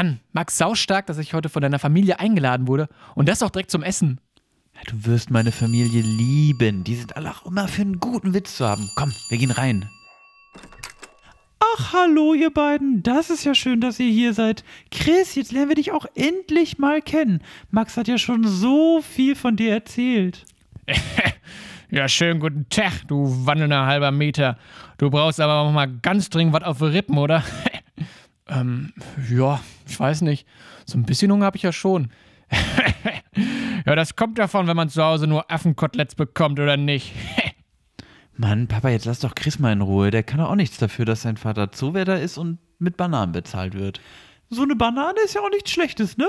Mann, Max, saustark, dass ich heute von deiner Familie eingeladen wurde. Und das auch direkt zum Essen. Du wirst meine Familie lieben. Die sind alle auch immer für einen guten Witz zu haben. Komm, wir gehen rein. Ach, hallo, ihr beiden. Das ist ja schön, dass ihr hier seid. Chris, jetzt lernen wir dich auch endlich mal kennen. Max hat ja schon so viel von dir erzählt. ja, schönen guten Tag, du wandelnder halber Meter. Du brauchst aber auch mal ganz dringend was auf die Rippen, oder? Ähm, ja, ich weiß nicht. So ein bisschen Hunger habe ich ja schon. ja, das kommt davon, wenn man zu Hause nur Affenkoteletts bekommt, oder nicht? Mann, Papa, jetzt lass doch Chris mal in Ruhe. Der kann doch auch nichts dafür, dass sein Vater Zuwärter ist und mit Bananen bezahlt wird. So eine Banane ist ja auch nichts Schlechtes, ne?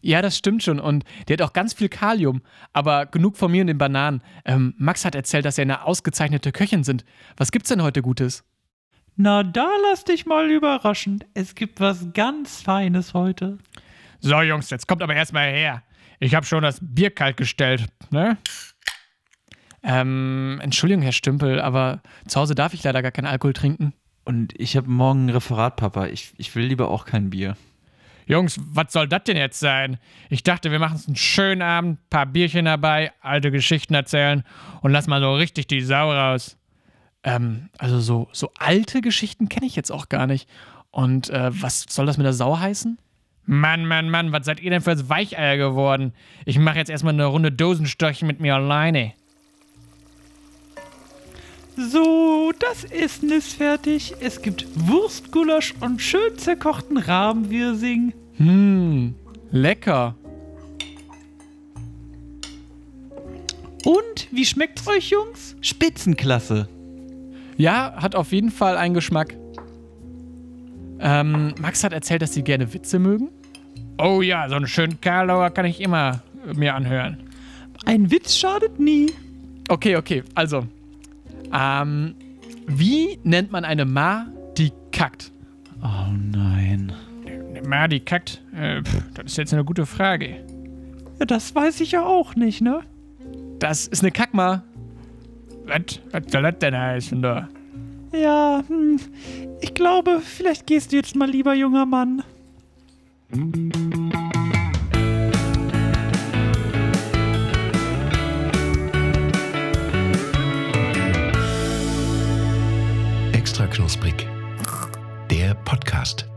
Ja, das stimmt schon. Und der hat auch ganz viel Kalium. Aber genug von mir und den Bananen. Ähm, Max hat erzählt, dass er eine ausgezeichnete Köchin sind. Was gibt's denn heute Gutes? Na, da lass dich mal überraschen. Es gibt was ganz Feines heute. So, Jungs, jetzt kommt aber erstmal her. Ich habe schon das Bier kalt gestellt, ne? Ähm, Entschuldigung, Herr Stümpel, aber zu Hause darf ich leider gar keinen Alkohol trinken. Und ich habe morgen ein Referat, Papa. Ich, ich will lieber auch kein Bier. Jungs, was soll das denn jetzt sein? Ich dachte, wir machen es einen schönen Abend, paar Bierchen dabei, alte Geschichten erzählen und lass mal so richtig die Sau raus. Ähm, also so, so alte Geschichten kenne ich jetzt auch gar nicht. Und äh, was soll das mit der Sau heißen? Mann, Mann, Mann, was seid ihr denn für ein Weicheier geworden? Ich mache jetzt erstmal eine Runde Dosenstörchen mit mir alleine. So, das Essen ist fertig. Es gibt Wurstgulasch und schön zerkochten Rahmenwirsing. Hm, lecker. Und, wie schmeckt's euch, Jungs? Spitzenklasse. Ja, hat auf jeden Fall einen Geschmack. Ähm, Max hat erzählt, dass sie gerne Witze mögen. Oh ja, so einen schönen Karlauer kann ich immer mir anhören. Ein Witz schadet nie. Okay, okay, also ähm, wie nennt man eine Ma, die kackt? Oh nein. Eine Ma, die kackt? Äh, pff, das ist jetzt eine gute Frage. Ja, das weiß ich ja auch nicht, ne? Das ist eine Kackma. Was, was soll das denn heißen da? Ja, hm, ich glaube, vielleicht gehst du jetzt mal lieber, junger Mann. knusprig. Der Podcast.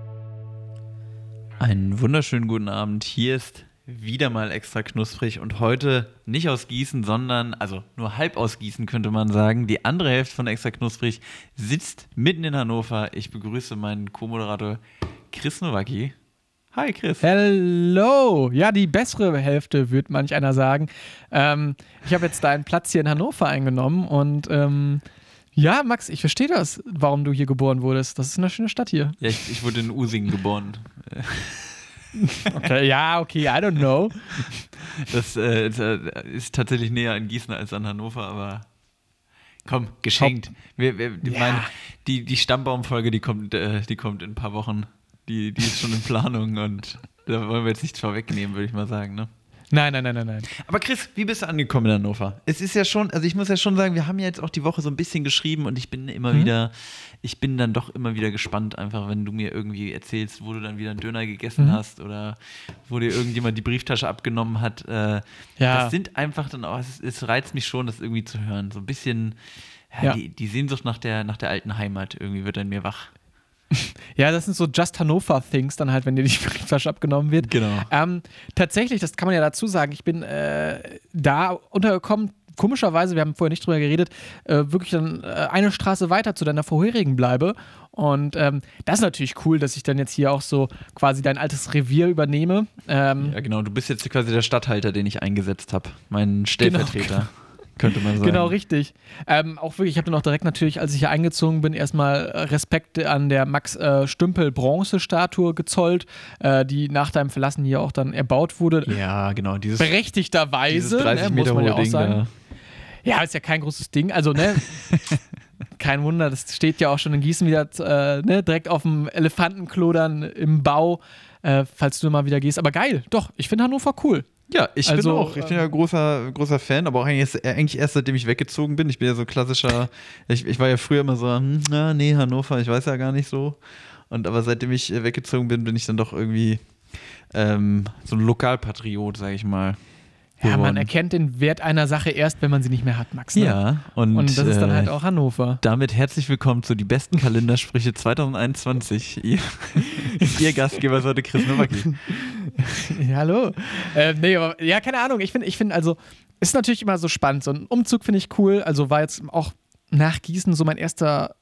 Einen wunderschönen guten Abend. Hier ist wieder mal extra knusprig und heute nicht aus Gießen, sondern, also nur halb aus Gießen könnte man sagen. Die andere Hälfte von extra knusprig sitzt mitten in Hannover. Ich begrüße meinen Co-Moderator Chris Nowacki. Hi Chris. Hello. Ja, die bessere Hälfte, würde manch einer sagen. Ähm, ich habe jetzt deinen Platz hier in Hannover eingenommen und ähm, ja, Max, ich verstehe das, warum du hier geboren wurdest. Das ist eine schöne Stadt hier. Ja, ich, ich wurde in Usingen geboren. Okay, ja, okay, I don't know. Das äh, äh, ist tatsächlich näher an Gießen als an Hannover, aber komm, geschenkt. Wir, wir, ja. mein, die, die Stammbaumfolge, die kommt, äh, die kommt in ein paar Wochen. Die, die ist schon in Planung und da wollen wir jetzt nichts vorwegnehmen, würde ich mal sagen, ne? Nein, nein, nein, nein, nein. Aber Chris, wie bist du angekommen in Hannover? Es ist ja schon, also ich muss ja schon sagen, wir haben ja jetzt auch die Woche so ein bisschen geschrieben und ich bin immer mhm. wieder, ich bin dann doch immer wieder gespannt, einfach wenn du mir irgendwie erzählst, wo du dann wieder einen Döner gegessen mhm. hast oder wo dir irgendjemand die Brieftasche abgenommen hat. Äh, ja. Das sind einfach dann auch, es, es, reizt mich schon, das irgendwie zu hören. So ein bisschen, ja, ja. Die, die Sehnsucht nach der, nach der alten Heimat irgendwie wird in mir wach. Ja, das sind so Just Hannover-Things, dann halt, wenn dir die Brieftasche abgenommen wird. Genau. Ähm, tatsächlich, das kann man ja dazu sagen, ich bin äh, da untergekommen, komischerweise, wir haben vorher nicht drüber geredet, äh, wirklich dann äh, eine Straße weiter zu deiner vorherigen bleibe. Und ähm, das ist natürlich cool, dass ich dann jetzt hier auch so quasi dein altes Revier übernehme. Ähm, ja, genau, du bist jetzt quasi der Stadthalter, den ich eingesetzt habe, mein Stellvertreter. Genau, genau könnte man sagen. Genau, richtig. Ähm, auch wirklich, ich habe dann auch direkt natürlich, als ich hier eingezogen bin, erstmal Respekt an der Max äh, Stümpel Bronzestatue gezollt, äh, die nach deinem Verlassen hier auch dann erbaut wurde. Ja, genau. Dieses, Berechtigterweise, dieses 30 ne, muss man ja auch Ding sagen. Da. Ja, ist ja kein großes Ding. Also, ne, kein Wunder, das steht ja auch schon in Gießen wieder äh, ne, direkt auf dem Elefantenklo dann im Bau, äh, falls du mal wieder gehst. Aber geil, doch, ich finde Hannover cool. Ja, ich also, bin auch, ich bin ja großer, großer Fan, aber auch eigentlich, eigentlich erst seitdem ich weggezogen bin. Ich bin ja so klassischer, ich, ich war ja früher immer so, hm, na, nee, Hannover, ich weiß ja gar nicht so. Und aber seitdem ich äh, weggezogen bin, bin ich dann doch irgendwie ähm, so ein Lokalpatriot, sag ich mal. Ja, man erkennt den Wert einer Sache erst, wenn man sie nicht mehr hat, Max. Ne? Ja, und, Und das ist dann äh, halt auch Hannover. Damit herzlich willkommen zu die besten Kalendersprüche 2021. Ihr, ihr Gastgeber ist heute Chris Nowacki. Ja, hallo. Äh, nee, aber, ja, keine Ahnung. Ich finde, ich finde, also, ist natürlich immer so spannend. So ein Umzug finde ich cool. Also war jetzt auch nach Gießen so mein erster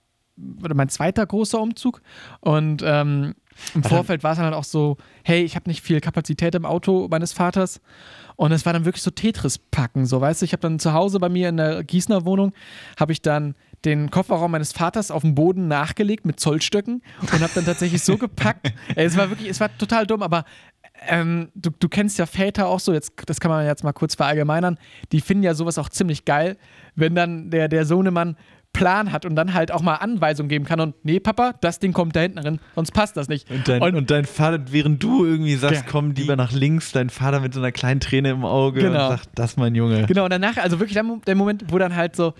oder mein zweiter großer Umzug. Und ähm, im Vorfeld war es dann halt auch so, hey, ich habe nicht viel Kapazität im Auto meines Vaters. Und es war dann wirklich so Tetris-Packen, so, weißt du, ich habe dann zu Hause bei mir in der Gießener Wohnung, habe ich dann den Kofferraum meines Vaters auf dem Boden nachgelegt mit Zollstöcken und habe dann tatsächlich so gepackt. Es war wirklich, es war total dumm, aber ähm, du, du kennst ja Väter auch so, jetzt, das kann man jetzt mal kurz verallgemeinern, die finden ja sowas auch ziemlich geil, wenn dann der, der Sohnemann Plan hat und dann halt auch mal Anweisungen geben kann und nee, Papa, das Ding kommt da hinten rein, sonst passt das nicht. Und dein, und, dein Vater, während du irgendwie sagst, Ja, komm lieber nach links, dein Vater mit so einer kleinen Träne im Auge Genau. und sagt, das mein Junge. Genau, und danach, also wirklich der, Mo- der Moment, wo dann halt so,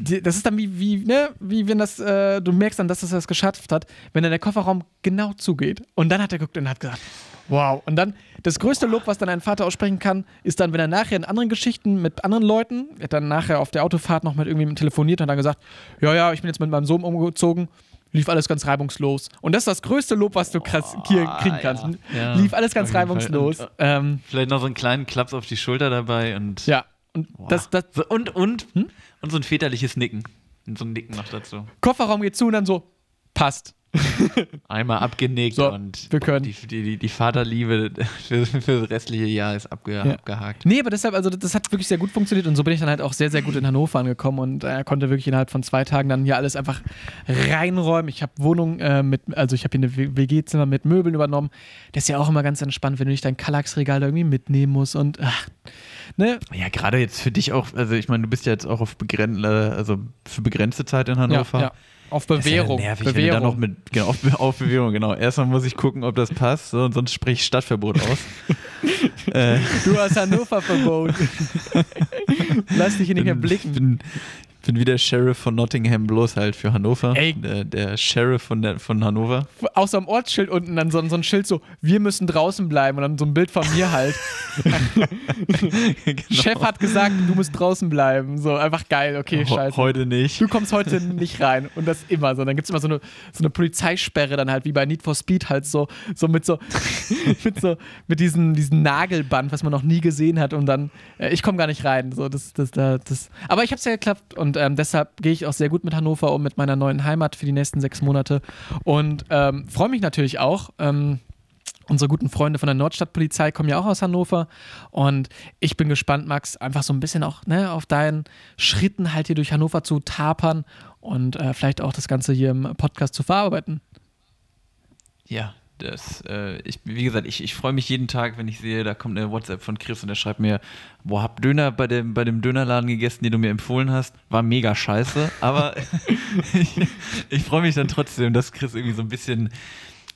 das ist dann wie, wie, ne, wie wenn das, äh, du merkst dann, dass es das geschafft hat, wenn dann der Kofferraum genau zugeht. Und dann hat er geguckt und hat gesagt, wow. Und dann, das größte Lob, was dann ein Vater aussprechen kann, ist dann, wenn er nachher in anderen Geschichten mit anderen Leuten, er hat dann nachher auf der Autofahrt noch mit irgendjemandem telefoniert und dann gesagt, ja, ja, ich bin jetzt mit meinem Sohn umgezogen. Lief alles ganz reibungslos. Und das ist das größte Lob, was du krass hier kriegen kannst. Ja. Lief alles ganz reibungslos. Und, ähm, Vielleicht noch so einen kleinen Klaps auf die Schulter dabei und, ja. Und das, das, so, und, und, Hm? und so ein väterliches Nicken. Und so ein Nicken noch dazu. Kofferraum geht zu und dann so, passt. Einmal abgenickt So, und wir können. Die, die, die, Vaterliebe für, für das restliche Jahr ist abge, Ja. abgehakt. Nee, aber deshalb, also das hat wirklich sehr gut funktioniert und so bin ich dann halt auch sehr, sehr gut in Hannover angekommen und äh, konnte wirklich innerhalb von zwei Tagen dann hier alles einfach reinräumen. Ich habe Wohnung äh, mit, also ich habe hier eine WG-Zimmer mit Möbeln übernommen. Das ist ja auch immer ganz entspannt, wenn du nicht dein Kallax-Regal da irgendwie mitnehmen musst und ach, ne? Ja, gerade jetzt für dich auch, also ich meine, du bist ja jetzt auch auf begrenzte, also für begrenzte Zeit in Hannover. Ja, ja. Auf ist ja Bewährung. nervig, wenn du Bewährung. noch mit, genau, auf, auf Bewährung, genau. Erstmal muss ich gucken, ob das passt, so, sonst sprich ich Stadtverbot aus. äh, du hast Hannover-Verbot. Lass dich hier nicht mehr blicken. bin, bin wie der Sheriff von Nottingham, bloß halt für Hannover. Ey. Der, der Sheriff von, der, von Hannover. Außer am Ortsschild unten dann so, so ein Schild so, wir müssen draußen bleiben und dann so ein Bild von mir halt. Genau. Chef hat gesagt, du musst draußen bleiben. So, einfach geil, okay, Ho- scheiße. Heute nicht. Du kommst heute nicht rein. Und das immer so. Dann gibt es immer so eine, so eine Polizeisperre, dann halt wie bei Need for Speed halt so, so mit so, mit so, mit diesem, diesem Nagelband, was man noch nie gesehen hat. Und dann, äh, ich komme gar nicht rein. So, das, das, das, das. Aber ich habe es ja geklappt und ähm, deshalb gehe ich auch sehr gut mit Hannover um, mit meiner neuen Heimat für die nächsten sechs Monate. Und ähm, freue mich natürlich auch. Ähm, Unsere guten Freunde von der Nordstadtpolizei kommen ja auch aus Hannover. Und ich bin gespannt, Max, einfach so ein bisschen auch ne, auf deinen Schritten halt hier durch Hannover zu tapern und äh, vielleicht auch das Ganze hier im Podcast zu verarbeiten. Ja, das, äh, ich, wie gesagt, ich, ich freue mich jeden Tag, wenn ich sehe, da kommt eine WhatsApp von Chris und der schreibt mir, boah, hab Döner bei dem, bei dem Dönerladen gegessen, den du mir empfohlen hast. War mega scheiße, aber ich, ich freue mich dann trotzdem, dass Chris irgendwie so ein bisschen,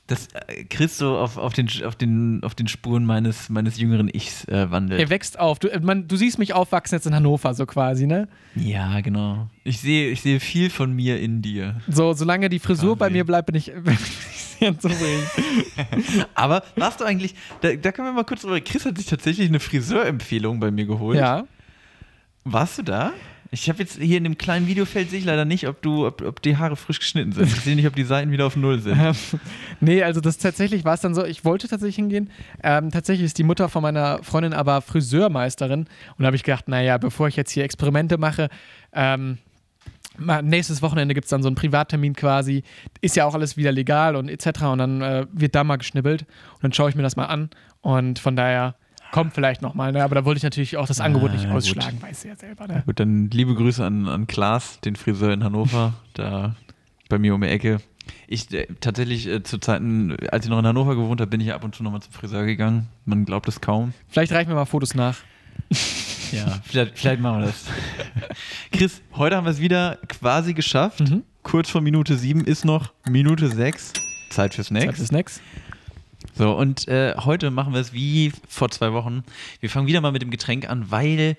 dass äh, Chris so auf, auf, den, auf, den, auf den Spuren meines, meines jüngeren Ichs äh, wandelt. Er wächst auf. Du, äh, man, du siehst mich aufwachsen jetzt in Hannover, so quasi, ne? Ja, genau. Ich sehe, ich sehe viel von mir in dir. So, solange die Frisur Quasi. bei mir bleibt, bin ich, bin ich sehr zufrieden. Aber warst du eigentlich, da, da können wir mal kurz drüber, Chris hat sich tatsächlich eine Friseurempfehlung bei mir geholt. Ja. Warst du da? Ich habe jetzt hier in dem kleinen Videofeld sehe ich leider nicht, ob du, ob, ob die Haare frisch geschnitten sind. Ich sehe nicht, ob die Seiten wieder auf Null sind. Ähm, nee, also das tatsächlich war es dann so, ich wollte tatsächlich hingehen. Ähm, tatsächlich ist die Mutter von meiner Freundin aber Friseurmeisterin. Und da habe ich gedacht, naja, bevor ich jetzt hier Experimente mache, ähm, nächstes Wochenende gibt es dann so einen Privattermin quasi. Ist ja auch alles wieder legal und etc. Und dann äh, wird da mal geschnibbelt. Und dann schaue ich mir das mal an. Und von daher kommt vielleicht nochmal. Ne? Aber da wollte ich natürlich auch das Angebot nicht Ah, gut. ausschlagen, weiß ja selber. Ne? Gut, dann liebe Grüße an, an Klaas, den Friseur in Hannover, da bei mir um die Ecke. Ich äh, tatsächlich äh, zu Zeiten, als ich noch in Hannover gewohnt habe, bin ich ab und zu nochmal zum Friseur gegangen. Man glaubt es kaum. Vielleicht reichen mir mal Fotos nach. Ja, vielleicht, vielleicht machen wir das. Chris, heute haben wir es wieder quasi geschafft. Mhm. Kurz vor Minute 7 ist noch Minute 6. Zeit für Zeit Snacks. für Snacks. So, und äh, heute machen wir es wie vor zwei Wochen. Wir fangen wieder mal mit dem Getränk an, weil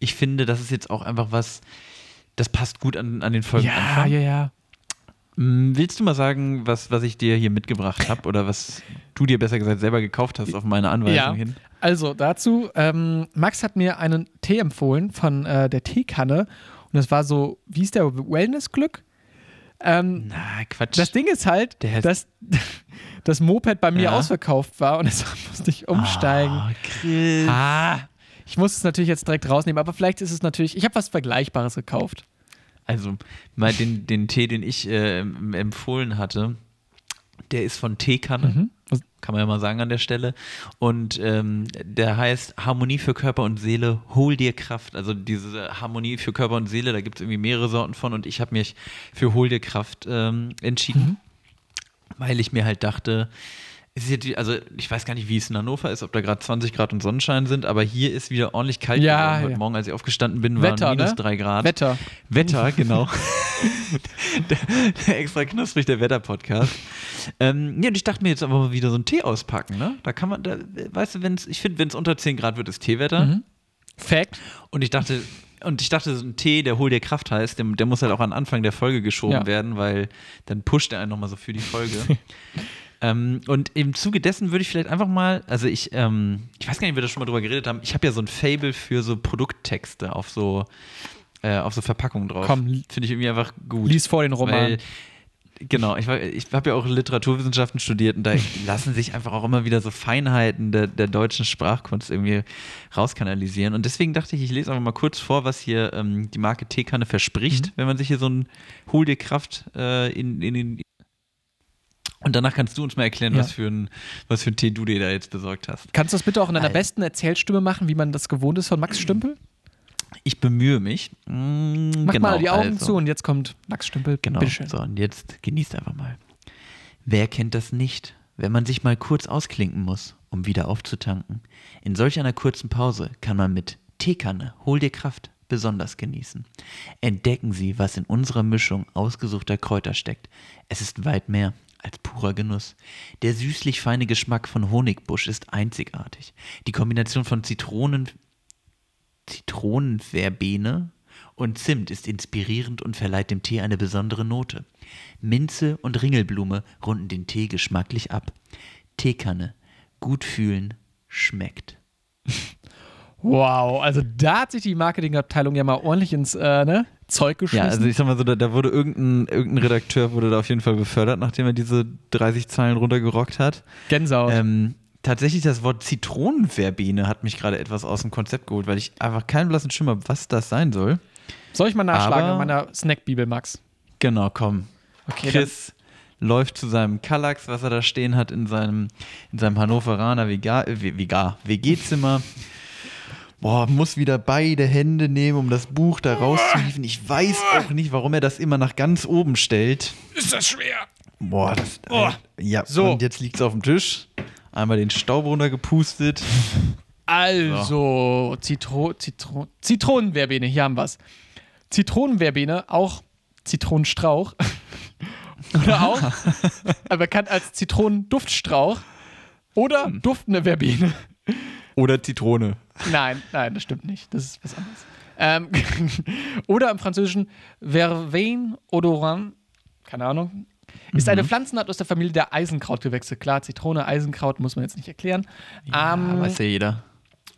ich finde, das ist jetzt auch einfach was, das passt gut an, an den Ja, Folgenanfang. ja, ja. Mm, Willst du mal sagen, was, was ich dir hier mitgebracht habe oder was du dir besser gesagt selber gekauft hast auf meine Anweisung Ja, hin? also dazu, ähm, Max hat mir einen Tee empfohlen von äh, der Teekanne und das war so, wie ist der, Wellness-Glück? Ähm, Na, Quatsch. das Ding ist halt, Der dass das Moped bei mir Ja. ausverkauft war und deshalb musste ich umsteigen. Ah, Chris. Ah, ich muss es natürlich jetzt direkt rausnehmen, aber vielleicht ist es natürlich, ich habe was Vergleichbares gekauft. Also, mal den, den Tee, den ich äh, em- empfohlen hatte, der ist von Teekanne. Mhm. Kann man ja mal sagen an der Stelle. Und ähm, der heißt Harmonie für Körper und Seele, hol dir Kraft. Also diese Harmonie für Körper und Seele, da gibt es irgendwie mehrere Sorten von und ich habe mich für hol dir Kraft ähm, entschieden, Mhm. Weil ich mir halt dachte, es ist jetzt, wie- also ich weiß gar nicht, wie es in Hannover ist, ob da gerade 20 Grad und Sonnenschein sind, aber hier ist wieder ordentlich kalt Ja, geworden. Heute ja. Morgen, als ich aufgestanden bin, waren Wetter, minus ne? drei Grad. Wetter. Wetter, genau. der, der extra knusprig, der Wetter-Podcast. Ähm, ja, und ich dachte mir jetzt aber mal wieder so einen Tee auspacken, ne? Da kann man, da, weißt du, wenn's, ich finde, wenn es unter 10 Grad wird, ist Teewetter. Mhm. Fact. Und ich dachte, und ich dachte, so ein Tee, der Hol dir Kraft heißt, der, der muss halt auch an Anfang der Folge geschoben Ja. werden, weil dann pusht er einen nochmal so für die Folge. ähm, und im Zuge dessen würde ich vielleicht einfach mal, also ich, ähm, ich weiß gar nicht, ob wir da schon mal drüber geredet haben, ich habe ja so ein Fable für so Produkttexte auf so, äh, auf so Verpackungen drauf. Komm, Finde ich irgendwie einfach gut. Lies vor den Roman. Weil, genau, ich, ich habe ja auch Literaturwissenschaften studiert und da lassen sich einfach auch immer wieder so Feinheiten der, der deutschen Sprachkunst irgendwie rauskanalisieren. Und deswegen dachte ich, ich lese einfach mal kurz vor, was hier ähm, die Marke Teekanne verspricht, Mhm. wenn man sich hier so ein Hol dir Kraft äh, in, in den. Und danach kannst du uns mal erklären, Ja. was, für ein, was für ein Tee du dir da jetzt besorgt hast. Kannst du das bitte auch in deiner Alter. besten Erzählstimme machen, wie man das gewohnt ist von Max Stümpel? Ich bemühe mich. Mm, Mach genau, mal die Augen also. zu und jetzt kommt Max Stümpel. Genau. Bitteschön. So, und jetzt genießt einfach mal. Wer kennt das nicht, wenn man sich mal kurz ausklinken muss, um wieder aufzutanken? In solch einer kurzen Pause kann man mit Teekanne, hol dir Kraft, besonders genießen. Entdecken Sie, was in unserer Mischung ausgesuchter Kräuter steckt. Es ist weit mehr als purer Genuss. Der süßlich feine Geschmack von Honigbusch ist einzigartig. Die Kombination von Zitronen, Zitronenverbene und Zimt ist inspirierend und verleiht dem Tee eine besondere Note. Minze und Ringelblume runden den Tee geschmacklich ab. Teekanne. Gut fühlen. Schmeckt. Wow, also da hat sich die Marketingabteilung ja mal ordentlich ins äh, ne, Zeug geschmissen. Ja, also ich sag mal so, da, da wurde irgendein, irgendein Redakteur wurde da auf jeden Fall befördert, nachdem er diese 30 Zeilen runtergerockt hat. Gänsehaut. Ähm, tatsächlich das Wort Zitronenverbene hat mich gerade etwas aus dem Konzept geholt, weil ich einfach keinen blassen Schimmer, habe, was das sein soll. Soll ich mal nachschlagen aber- in meiner Snackbibel, Max? Genau, komm. Okay, Chris läuft zu seinem Kallax, was er da stehen hat, in seinem, in seinem Hannoveraner Vega- äh, Vega- WG-Zimmer. Boah, muss wieder beide Hände nehmen, um das Buch da rauszuhieven. Ich weiß auch nicht, warum er das immer nach ganz oben stellt. Ist das schwer? Boah, das. Boah. Ja, So. und jetzt liegt es auf dem Tisch. Einmal den Staub runtergepustet. Also, Zitro, Zitro, Zitronenverbene, hier haben wir es. Zitronenverbene, auch Zitronenstrauch. Oder auch bekannt als Zitronenduftstrauch. Oder Hm. duftende Verbene. Oder Zitrone. Nein, nein, das stimmt nicht. Das ist was anderes. Ähm, oder im Französischen Verveine odorant, keine Ahnung, ist Mhm. eine Pflanzenart aus der Familie der Eisenkrautgewächse. Klar, Zitrone, Eisenkraut muss man jetzt nicht erklären. Ähm, weiß ja jeder.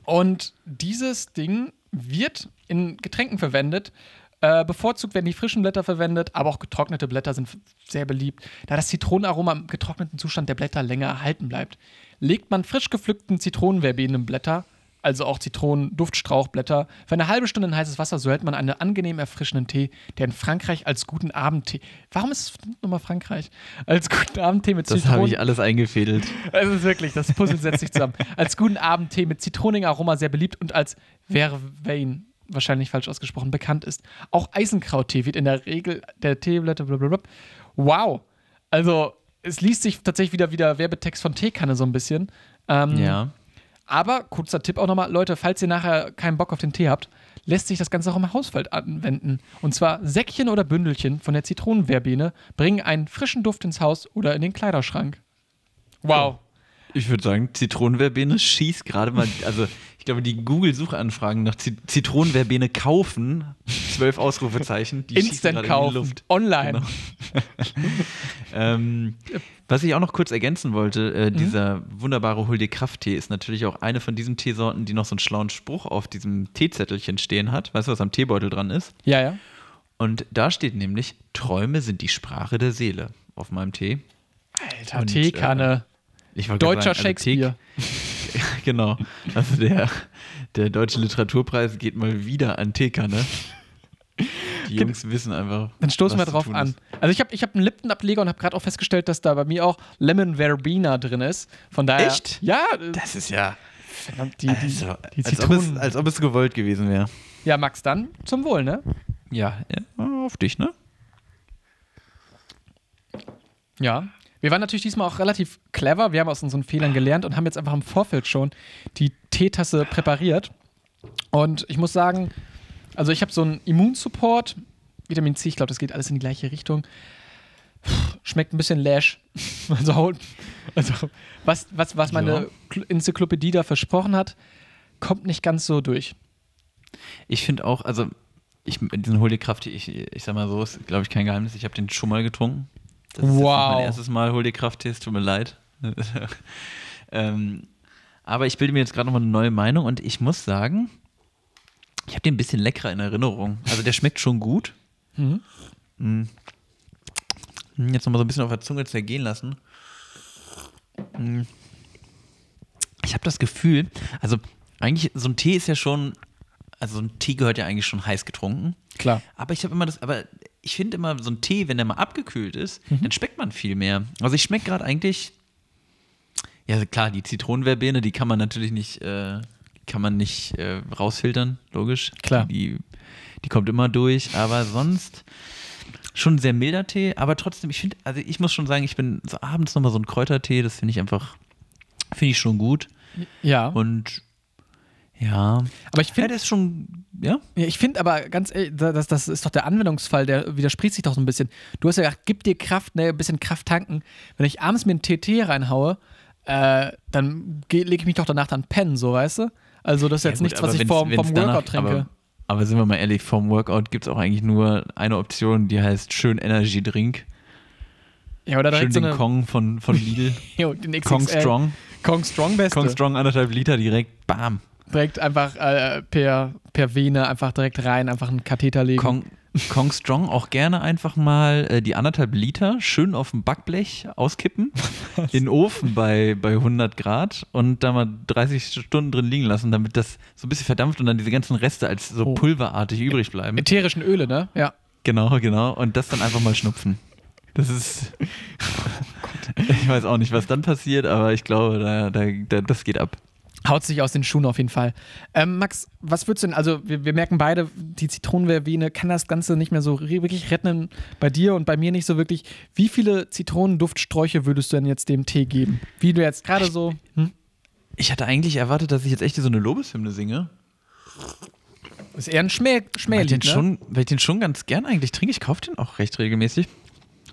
und dieses Ding wird in Getränken verwendet. Äh, bevorzugt werden die frischen Blätter verwendet, aber auch getrocknete Blätter sind sehr beliebt, da das Zitronenaroma im getrockneten Zustand der Blätter länger erhalten bleibt. Legt man frisch gepflückten Zitronenverbenenblätter, also auch Zitronenduftstrauchblätter, für eine halbe Stunde in heißes Wasser, so hält man einen angenehm erfrischenden Tee, der in Frankreich als guten Abendtee. Warum ist es nochmal Frankreich? Als guten Abendtee mit Das Zitronen. habe ich alles eingefädelt. Es ist wirklich, das Puzzle setzt sich zusammen. Als guten Abendtee mit zitronigen Aroma sehr beliebt und als Vervein, wahrscheinlich falsch ausgesprochen, bekannt ist. Auch Eisenkrauttee wird in der Regel der Teeblätter blablabla. Wow. Also, es liest sich tatsächlich wieder wieder Werbetext von Teekanne so ein bisschen. Ähm, Ja. Aber kurzer Tipp auch nochmal, Leute, falls ihr nachher keinen Bock auf den Tee habt, lässt sich das Ganze auch im Hausfeld anwenden. Und zwar Säckchen oder Bündelchen von der Zitronenverbene bringen einen frischen Duft ins Haus oder in den Kleiderschrank. Wow. Ich würde sagen, Zitronenverbene schießt gerade mal, also Ich glaube, die Google-Suchanfragen nach Zit Zitronenverbene kaufen, zwölf Ausrufezeichen, die Instant gerade in die kaufen. Luft. Online. Genau. ähm, was ich auch noch kurz ergänzen wollte, äh, Mhm. dieser wunderbare Hol dir Krafttee ist natürlich auch eine von diesen Teesorten, die noch so einen schlauen Spruch auf diesem Teezettelchen stehen hat. Weißt du, was am Teebeutel dran ist? Ja, ja. Und da steht nämlich, Träume sind die Sprache der Seele auf meinem Tee. Alter, Und, Teekanne. Ich wollte Deutscher sagen, also Shakespeare. Tee, genau. Also der, der Deutsche Literaturpreis geht mal wieder an Teekanne. Die Jungs wissen einfach. Dann stoßen wir drauf an. Also ich habe ich hab einen Lipton-Ableger und habe gerade auch festgestellt, dass da bei mir auch Lemon Verbena drin ist. Von daher. Echt? Ja, Das ist ja. verdammt, die, die, Also, die als, ob es, Zitronen. als ob es gewollt gewesen wäre. ja, Max, dann zum Wohl, ne? Ja, ja, auf dich, ne? Ja. Wir waren natürlich diesmal auch relativ clever. Wir haben aus unseren Fehlern gelernt und haben jetzt einfach im Vorfeld schon die Teetasse präpariert. Und ich muss sagen, also ich habe so einen Immunsupport, Vitamin C, ich glaube, das geht alles in die gleiche Richtung. Schmeckt ein bisschen lash. Also, haut- also was, was, was meine Ja. Kl- Enzyklopädie da versprochen hat, kommt nicht ganz so durch. Ich finde auch, also ich, diesen Hol dir Kraft, ich, ich sag mal so, ist glaube ich kein Geheimnis. Ich habe den schon mal getrunken. Das ist Wow. mein erstes Mal Hol dir Kraft, es tut mir leid. ähm, aber ich bilde mir jetzt gerade nochmal eine neue Meinung und ich muss sagen, ich habe den ein bisschen leckerer in Erinnerung. Also der schmeckt schon gut. Mhm. Mm. Jetzt nochmal so ein bisschen auf der Zunge zergehen lassen. Mm. Ich habe das Gefühl, also eigentlich, so ein Tee ist ja schon, also so ein Tee gehört ja eigentlich schon heiß getrunken. Klar. Aber ich habe immer das, aber ich finde immer, so ein Tee, wenn der mal abgekühlt ist, Mhm. dann schmeckt man viel mehr. Also ich schmecke gerade eigentlich, ja klar, die Zitronenverbene, die kann man natürlich nicht, äh, kann man nicht äh, rausfiltern, logisch. Klar. Die, die kommt immer durch, aber sonst schon ein sehr milder Tee, aber trotzdem, ich finde, also ich muss schon sagen, ich bin so abends nochmal so ein Kräutertee, das finde ich einfach, finde ich schon gut. Ja. Und ja, aber ich ja, finde, der ist schon, ja, Ja, ich finde aber ganz ehrlich, das, das ist doch der Anwendungsfall, der widerspricht sich doch so ein bisschen. Du hast ja gesagt, gib dir Kraft, ne, ein bisschen Kraft tanken. Wenn ich abends mir einen TT reinhaue, äh, dann lege ich mich doch danach dann pennen, so weißt du? Also das ist jetzt Ja, gut, nichts, was ich vorm, wenn's vom danach- Workout trinke. Aber, aber sind wir mal ehrlich, vom Workout gibt es auch eigentlich nur eine Option, die heißt schön Energy Drink. ja, oder Schön direkt so den eine Kong von, von Lidl. Jo, den XXL. Kong Strong. Kong Strong beste. Kong Strong anderthalb Liter direkt, bam. Direkt einfach äh, per, per Vene einfach direkt rein, einfach einen Katheter legen. Kong, Kong Strong auch gerne einfach mal äh, die anderthalb Liter schön auf dem Backblech auskippen, in den Ofen bei, bei 100 Grad und da mal 30 Stunden drin liegen lassen, damit das so ein bisschen verdampft und dann diese ganzen Reste als so Oh. pulverartig übrig bleiben. Ätherischen Öle, ne? Ja. Genau, genau. Und das dann einfach mal schnupfen. Das ist. ich weiß auch nicht, was dann passiert, aber ich glaube, da, da, da, das geht ab. Haut sich aus den Schuhen auf jeden Fall. Ähm, Max, was würdest du denn, also wir, wir merken beide, die Zitronenverbene kann das Ganze nicht mehr so wirklich retten, bei dir und bei mir nicht so wirklich. Wie viele Zitronenduftsträuche würdest du denn jetzt dem Tee geben? Wie du jetzt gerade so, hm? Ich hatte eigentlich erwartet, dass ich jetzt echt so eine Lobeshymne singe. ist eher ein Schmäh, Weil ich, den Schmählied, ne? schon, weil ich den schon ganz gern eigentlich trinke. Ich kaufe den auch recht regelmäßig.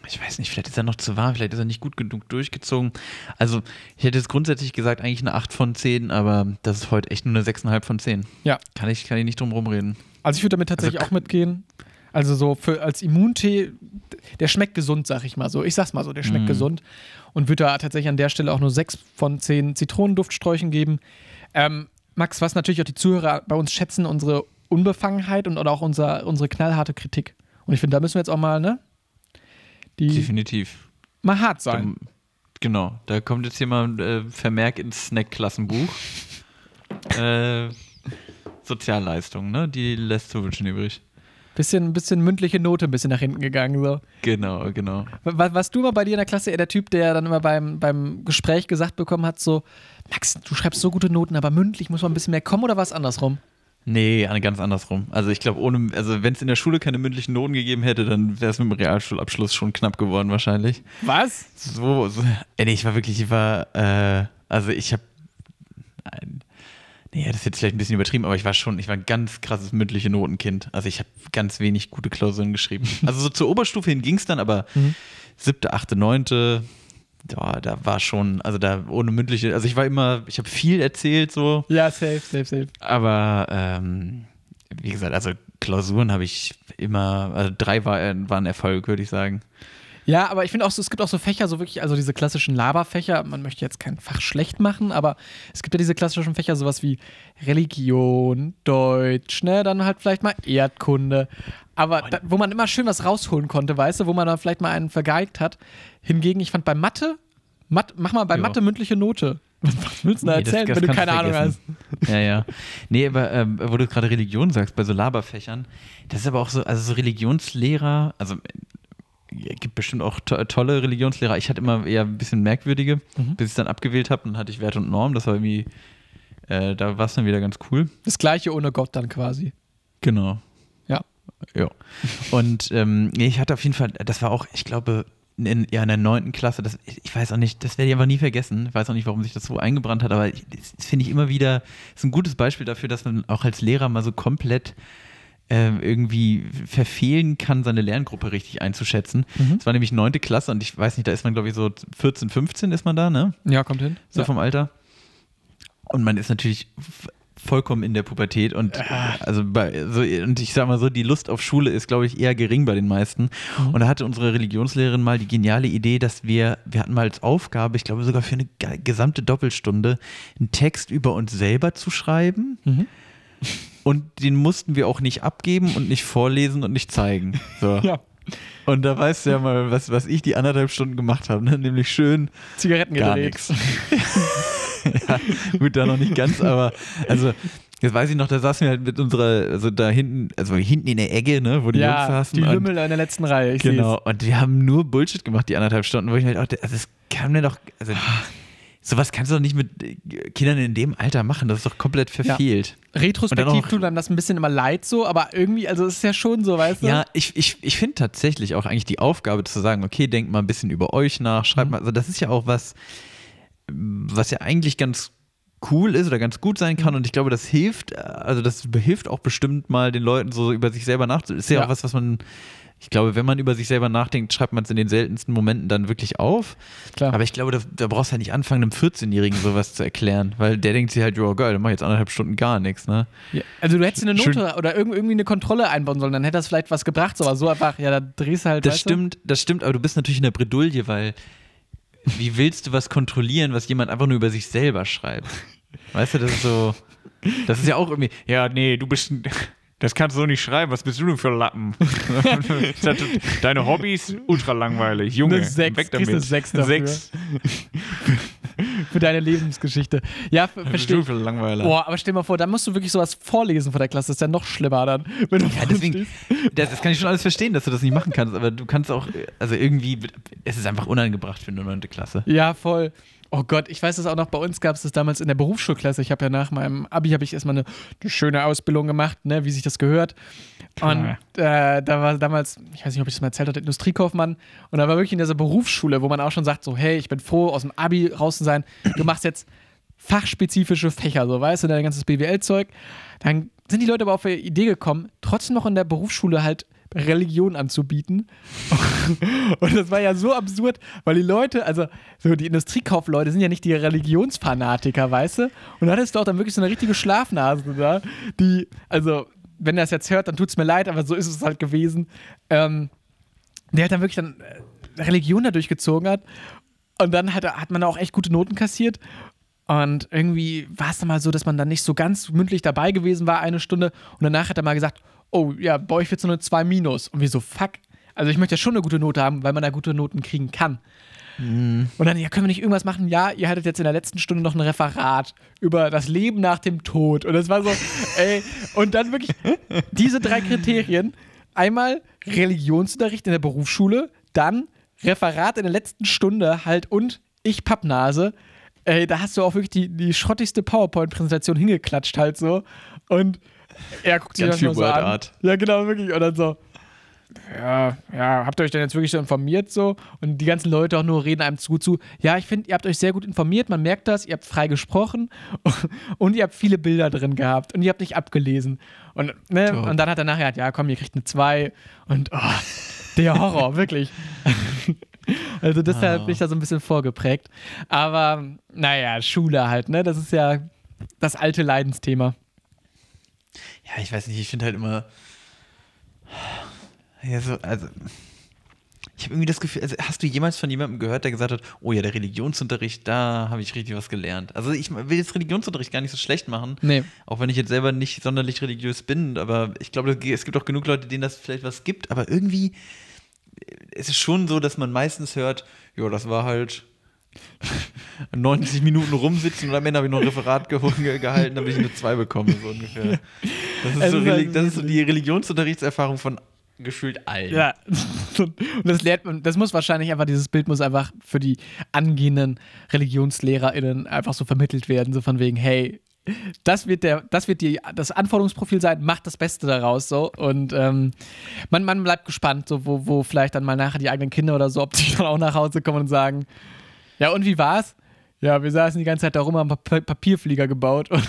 Ich weiß nicht, vielleicht ist er noch zu warm, vielleicht ist er nicht gut genug durchgezogen. Also, ich hätte jetzt grundsätzlich gesagt, eigentlich eine 8 von 10, aber das ist heute echt nur eine 6,5 von 10. Ja. Kann ich, kann ich nicht drum rumreden. Also ich würde damit tatsächlich Also- auch mitgehen. Also so für als Immuntee, der schmeckt gesund, sag ich mal so. Ich sag's mal so, der schmeckt Mhm. gesund. Und würde da tatsächlich an der Stelle auch nur sechs von zehn Zitronenduftsträuchen geben. Ähm, Max, was natürlich auch die Zuhörer bei uns schätzen, unsere Unbefangenheit und oder auch unser, unsere knallharte Kritik. Und ich finde, da müssen wir jetzt auch mal, ne? Die Definitiv. mal hart sein. Ähm, Genau, da kommt jetzt hier mal ein äh, Vermerk ins Snack-Klassenbuch. äh, Sozialleistung, ne? Die lässt zu wünschen übrig. Bisschen, bisschen mündliche Note ein bisschen nach hinten gegangen. So. Genau, genau. Wa- Warst du mal bei dir in der Klasse eher der Typ, der dann immer beim, beim Gespräch gesagt bekommen hat, so, Max, du schreibst so gute Noten, aber mündlich muss man ein bisschen mehr kommen oder war es andersrum? Nee, an- ganz andersrum. Also ich glaube, ohne, also wenn es in der Schule keine mündlichen Noten gegeben hätte, dann wäre es mit dem Realschulabschluss schon knapp geworden wahrscheinlich. Was? So, so äh, nee, ich war wirklich, ich war, äh, also ich habe, nee, das ist jetzt vielleicht ein bisschen übertrieben, aber ich war schon, ich war ein ganz krasses mündliche Notenkind. Also ich habe ganz wenig gute Klausuren geschrieben. Also so zur Oberstufe hin ging es dann, aber Mhm. siebte, achte, neunte da, da war schon, also da ohne mündliche, also ich war immer, ich habe viel erzählt so, Ja, safe, safe, safe. aber ähm, wie gesagt, also Klausuren habe ich immer, also drei war, waren Erfolg, würde ich sagen. Ja, aber ich finde auch so, es gibt auch so Fächer, so wirklich, also diese klassischen Laberfächer, man möchte jetzt kein Fach schlecht machen, aber es gibt ja diese klassischen Fächer, sowas wie Religion, Deutsch, ne, dann halt vielleicht mal Erdkunde. Aber da, wo man immer schön was rausholen konnte, weißt du, wo man dann vielleicht mal einen vergeigt hat. Hingegen, ich fand bei Mathe, Mat, mach mal bei Ja. Mathe mündliche Note. Was, willst du da Nee, das- erzählen, das wenn du keine Ahnung hast? Ja, ja. Nee, aber ähm, wo du gerade Religion sagst, bei so Laberfächern, das ist aber auch so, also so Religionslehrer, also gibt bestimmt auch to tolle Religionslehrer. Ich hatte immer eher ein bisschen merkwürdige, Mhm. bis ich es dann abgewählt habe, dann hatte ich Wert und Norm, das war irgendwie, äh, da war es dann wieder ganz cool. Das gleiche ohne Gott dann quasi. Genau. Ja. Ja. Und ähm, ich hatte auf jeden Fall, das war auch, ich glaube, in, ja, in der neunten Klasse, das, ich weiß auch nicht, das werde ich einfach nie vergessen. Ich weiß auch nicht, warum sich das so eingebrannt hat, aber ich- das, das finde ich immer wieder, ist ein gutes Beispiel dafür, dass man auch als Lehrer mal so komplett irgendwie verfehlen kann, seine Lerngruppe richtig einzuschätzen. Es war nämlich neunte Klasse und ich weiß nicht, da ist man, glaube ich, so 14, 15 ist man da, ne? Ja, kommt hin. so ja. vom Alter. Und man ist natürlich vollkommen in der Pubertät und also bei, so, und ich sag mal so, die Lust auf Schule ist, glaube ich, eher gering bei den meisten. Und da hatte unsere Religionslehrerin mal die geniale Idee, dass wir, wir hatten mal als Aufgabe, ich glaube sogar für eine ge- gesamte Doppelstunde, einen Text über uns selber zu schreiben. Und den mussten wir auch nicht abgeben und nicht vorlesen und nicht zeigen. So. Ja. Und da weißt du ja mal, was, was ich die anderthalb Stunden gemacht habe, ne? nämlich schön Zigaretten Gar nix. ja, gut, da noch nicht ganz, aber also, jetzt weiß ich noch, da saßen wir halt mit unserer, also da hinten, also hinten in der Ecke, ne, wo die Jungs Ja, saßen. die Lümmel in der letzten Reihe. Ich Genau, seh's. und wir haben nur Bullshit gemacht, die anderthalb Stunden, wo ich mir halt dachte, also das kann mir doch, also sowas kannst du doch nicht mit äh, Kindern in dem Alter machen, das ist doch komplett verfehlt. Dann Retrospektiv auch- tut einem das ein bisschen immer leid so, aber irgendwie, also es ist ja schon so, weißt du? Ja, ich, ich, ich finde tatsächlich auch eigentlich die Aufgabe zu sagen, okay, denkt mal ein bisschen über euch nach, schreibt Mhm. mal, also das ist ja auch was, was ja eigentlich ganz cool ist oder ganz gut sein Mhm. kann und ich glaube, das hilft, äh, also das hilft auch bestimmt mal den Leuten so über sich selber nachzudenken. Ist ja, Ja. auch was, was man, ich glaube, wenn man über sich selber nachdenkt, schreibt man es in den seltensten Momenten dann wirklich auf. Klar. Aber ich glaube, da, da brauchst du halt nicht anfangen, einem 14-Jährigen sowas zu erklären, weil der denkt sich halt, ja geil, dann mach ich jetzt anderthalb Stunden gar nichts, ne? Ja, also du hättest eine Note Schön- oder irg- irgendwie eine Kontrolle einbauen sollen, dann hätte das vielleicht was gebracht, so, aber so einfach, ja, da drehst du halt. Das stimmt, das stimmt, aber du bist natürlich in der Bredouille, weil wie willst du was kontrollieren, was jemand einfach nur über sich selber schreibt? Weißt du, das ist so, das ist ja auch irgendwie, ja, nee, du bist, ein- das kannst du so nicht schreiben, was bist du denn für Lappen? Deine Hobbys, ultra langweilig, Junge, Eine Sechs, weg damit. eine Sechs dafür. Sechs, für deine Lebensgeschichte. Ja, ver- bist verstehe du für ein Langweiler. Boah, aber stell dir mal vor, da musst du wirklich sowas vorlesen vor der Klasse, das ist ja noch schlimmer dann. Wenn du Ja, deswegen, das, das kann ich schon alles verstehen, dass du das nicht machen kannst, aber du kannst auch, also irgendwie, es ist einfach unangebracht für eine neunte Klasse. Ja, voll. Oh Gott, ich weiß es auch noch, bei uns gab es das damals in der Berufsschulklasse. Ich habe ja nach meinem Abi habe ich erstmal eine, eine schöne Ausbildung gemacht, ne, wie sich das gehört. Und äh, da war damals, ich weiß nicht, ob ich das mal erzählt habe, Industriekaufmann. Und da war wirklich in dieser Berufsschule, wo man auch schon sagt, so, hey, ich bin froh, aus dem Abi raus zu sein. Du machst jetzt fachspezifische Fächer, so weißt du, dein ganzes BWL-Zeug. Dann sind die Leute aber auf die Idee gekommen, trotzdem noch in der Berufsschule halt Religion anzubieten. Und das war ja so absurd, weil die Leute, also so die Industriekaufleute sind ja nicht die Religionsfanatiker, weißt du? Und da hattest du auch dann wirklich so eine richtige Schlafnase da, die, also wenn er das jetzt hört, dann tut es mir leid, aber so ist es halt gewesen. Ähm, der hat dann wirklich dann äh, Religion da durchgezogen hat. Und dann hat, hat man auch echt gute Noten kassiert. Und irgendwie war es dann mal so, dass man dann nicht so ganz mündlich dabei gewesen war, eine Stunde. Und danach hat er mal gesagt, oh ja, bei euch wird so eine 2 minus. Und wir so, fuck. Also ich möchte ja schon eine gute Note haben, weil man da gute Noten kriegen kann. Und dann, ja, können wir nicht irgendwas machen? Ja, ihr hattet jetzt in der letzten Stunde noch ein Referat über das Leben nach dem Tod. Und das war so, ey, und dann wirklich diese drei Kriterien. Einmal Religionsunterricht in der Berufsschule, dann Referat in der letzten Stunde halt und ich Pappnase. Ey, da hast du auch wirklich die, die schrottigste PowerPoint-Präsentation hingeklatscht halt so. Und er guckt sich Ganz das viel nur so an. Ja, genau, wirklich. Und dann so, ja, ja, habt ihr euch denn jetzt wirklich so informiert so? Und die ganzen Leute auch nur reden einem zu zu. Ja, ich finde, ihr habt euch sehr gut informiert, man merkt das, ihr habt frei gesprochen und ihr habt viele Bilder drin gehabt und ihr habt nicht abgelesen. Und, ne? Und dann hat er nachher gesagt, ja komm, ihr kriegt eine 2 und oh, der Horror, wirklich. Also deshalb Ah. bin ich da so ein bisschen vorgeprägt. Aber naja, Schule halt, ne? Das ist ja das alte Leidensthema. Ja, ich weiß nicht, ich finde halt immer. Ja, so, also. Ich habe irgendwie das Gefühl, also hast du jemals von jemandem gehört, der gesagt hat, oh ja, der Religionsunterricht, da habe ich richtig was gelernt. Also ich will jetzt Religionsunterricht gar nicht so schlecht machen, Nee. auch wenn ich jetzt selber nicht sonderlich religiös bin, aber ich glaube, es gibt auch genug Leute, denen das vielleicht was gibt, aber irgendwie ist es schon so, dass man meistens hört, ja, das war halt 90 Minuten rumsitzen und am Ende habe ich noch ein Referat ge ge gehalten, damit ich eine 2 bekomme, so ungefähr. Das ist, so, Reli- halt- das ist so die Religionsunterrichtserfahrung von gefühlt allen. Ja. Und das lernt man, das muss wahrscheinlich einfach, dieses Bild muss einfach für die angehenden ReligionslehrerInnen einfach so vermittelt werden, so von wegen, hey, das wird der, das wird die, das Anforderungsprofil sein, macht das Beste daraus so. Und ähm, man, man bleibt gespannt, so wo, wo vielleicht dann mal nachher die eigenen Kinder oder so, ob die dann auch nach Hause kommen und sagen, ja, und wie war's? Ja, wir saßen die ganze Zeit da rum, haben Pap Papierflieger gebaut.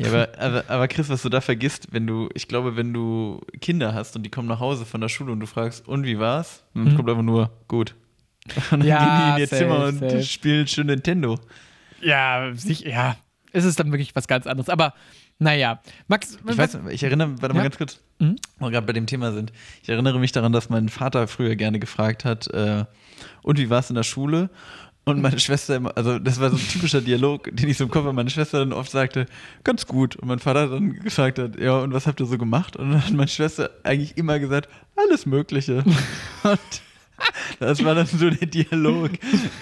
Ja, aber, aber, aber Chris, was du da vergisst, wenn du, ich glaube, wenn du Kinder hast und die kommen nach Hause von der Schule und du fragst, und wie war's? Und dann kommt einfach nur, gut. Und dann Mhm. Ja, gehen die in ihr safe, Zimmer und safe. spielen schön Nintendo. ja, sich, ja, es ist dann wirklich was ganz anderes. Aber naja, Max, Ich weiß, ich erinnere, warte mal Ja. ganz kurz, Mhm. wo wir gerade bei dem Thema sind. Ich erinnere mich daran, dass mein Vater früher gerne gefragt hat, äh, und wie war es in der Schule? Und meine Schwester immer, also das war so ein typischer Dialog, den ich so im Kopf habe. Meine Schwester dann oft sagte, ganz gut. Und mein Vater dann gesagt hat, ja, und was habt ihr so gemacht? Und dann hat meine Schwester eigentlich immer gesagt, alles Mögliche. Und das war dann so der Dialog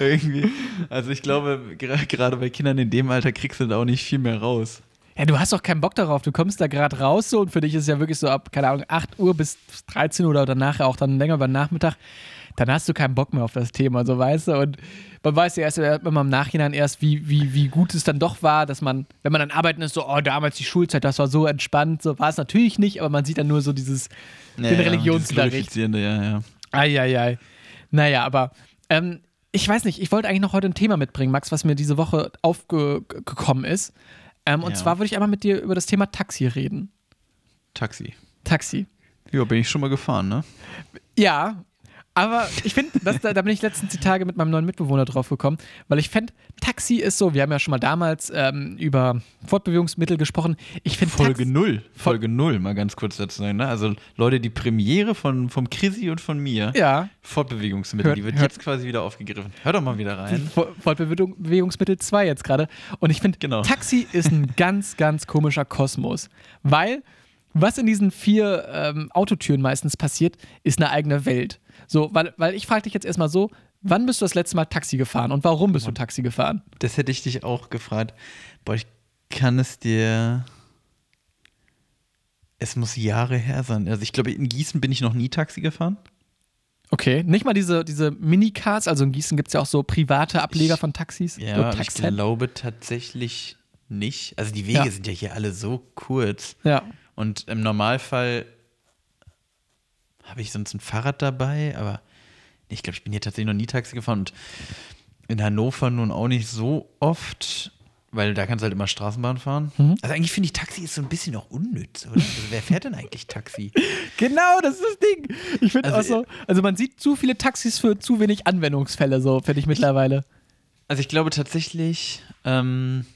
irgendwie. Also ich glaube, gerade bei Kindern in dem Alter kriegst du da auch nicht viel mehr raus. Ja, du hast doch keinen Bock darauf. Du kommst da gerade raus so und für dich ist es ja wirklich so ab, keine Ahnung, 8 Uhr bis 13 Uhr oder danach auch dann länger über den Nachmittag. Dann hast du keinen Bock mehr auf das Thema, so weißt du. Und man weiß ja erst immer im Nachhinein erst, wie, wie, wie gut es dann doch war, dass man, wenn man dann arbeiten ist, so, oh, damals die Schulzeit, das war so entspannt. So war es natürlich nicht, aber man sieht dann nur so dieses, den dieses Religionsunterricht. Ja, ja. Eieiei. Naja, aber ähm, ich weiß nicht, ich wollte eigentlich noch heute ein Thema mitbringen, Max, was mir diese Woche aufgekommen ist. Ähm, und Ja. zwar würde ich einmal mit dir über das Thema Taxi reden. Taxi. Taxi. Ja, bin ich schon mal gefahren, ne? Ja, aber ich finde, da, da bin ich letztens die Tage mit meinem neuen Mitbewohner drauf gekommen, weil ich finde, Taxi ist so, wir haben ja schon mal damals ähm, über Fortbewegungsmittel gesprochen. Ich finde Folge Taxi, 0. Folge 0, mal ganz kurz dazu sagen. Ne? Also Leute, die Premiere von, vom Chrissy und von mir, Ja, Fortbewegungsmittel, Hört- die wird hört- jetzt quasi wieder aufgegriffen. Hör doch mal wieder rein. Fortbewegungsmittel 2 jetzt gerade. Und ich finde, Genau. Taxi ist ein ganz, ganz komischer Kosmos. Weil, was in diesen vier ähm, Autotüren meistens passiert, ist eine eigene Welt. So, weil, weil ich frage dich jetzt erstmal so, wann bist du das letzte Mal Taxi gefahren und warum bist du Taxi gefahren? Das hätte ich dich auch gefragt. Boah, ich kann es dir. Es muss Jahre her sein. Also ich glaube, in Gießen bin ich noch nie Taxi gefahren. Okay, nicht mal diese, diese Minicars, also in Gießen gibt es ja auch so private Ableger Ich- von Taxis. Ja, ich glaube tatsächlich nicht. Also die Wege Ja. sind ja hier alle so kurz. Ja. Und im Normalfall habe ich sonst ein Fahrrad dabei, aber ich glaube, ich bin hier tatsächlich noch nie Taxi gefahren und in Hannover nun auch nicht so oft, weil da kannst du halt immer Straßenbahn fahren. Mhm. Also eigentlich finde ich, Taxi ist so ein bisschen auch unnütz, oder? Also wer fährt denn eigentlich Taxi? Genau, das ist das Ding. Ich finde Also, auch so, also man sieht zu viele Taxis für zu wenig Anwendungsfälle, so finde ich mittlerweile. Also ich glaube tatsächlich, ähm,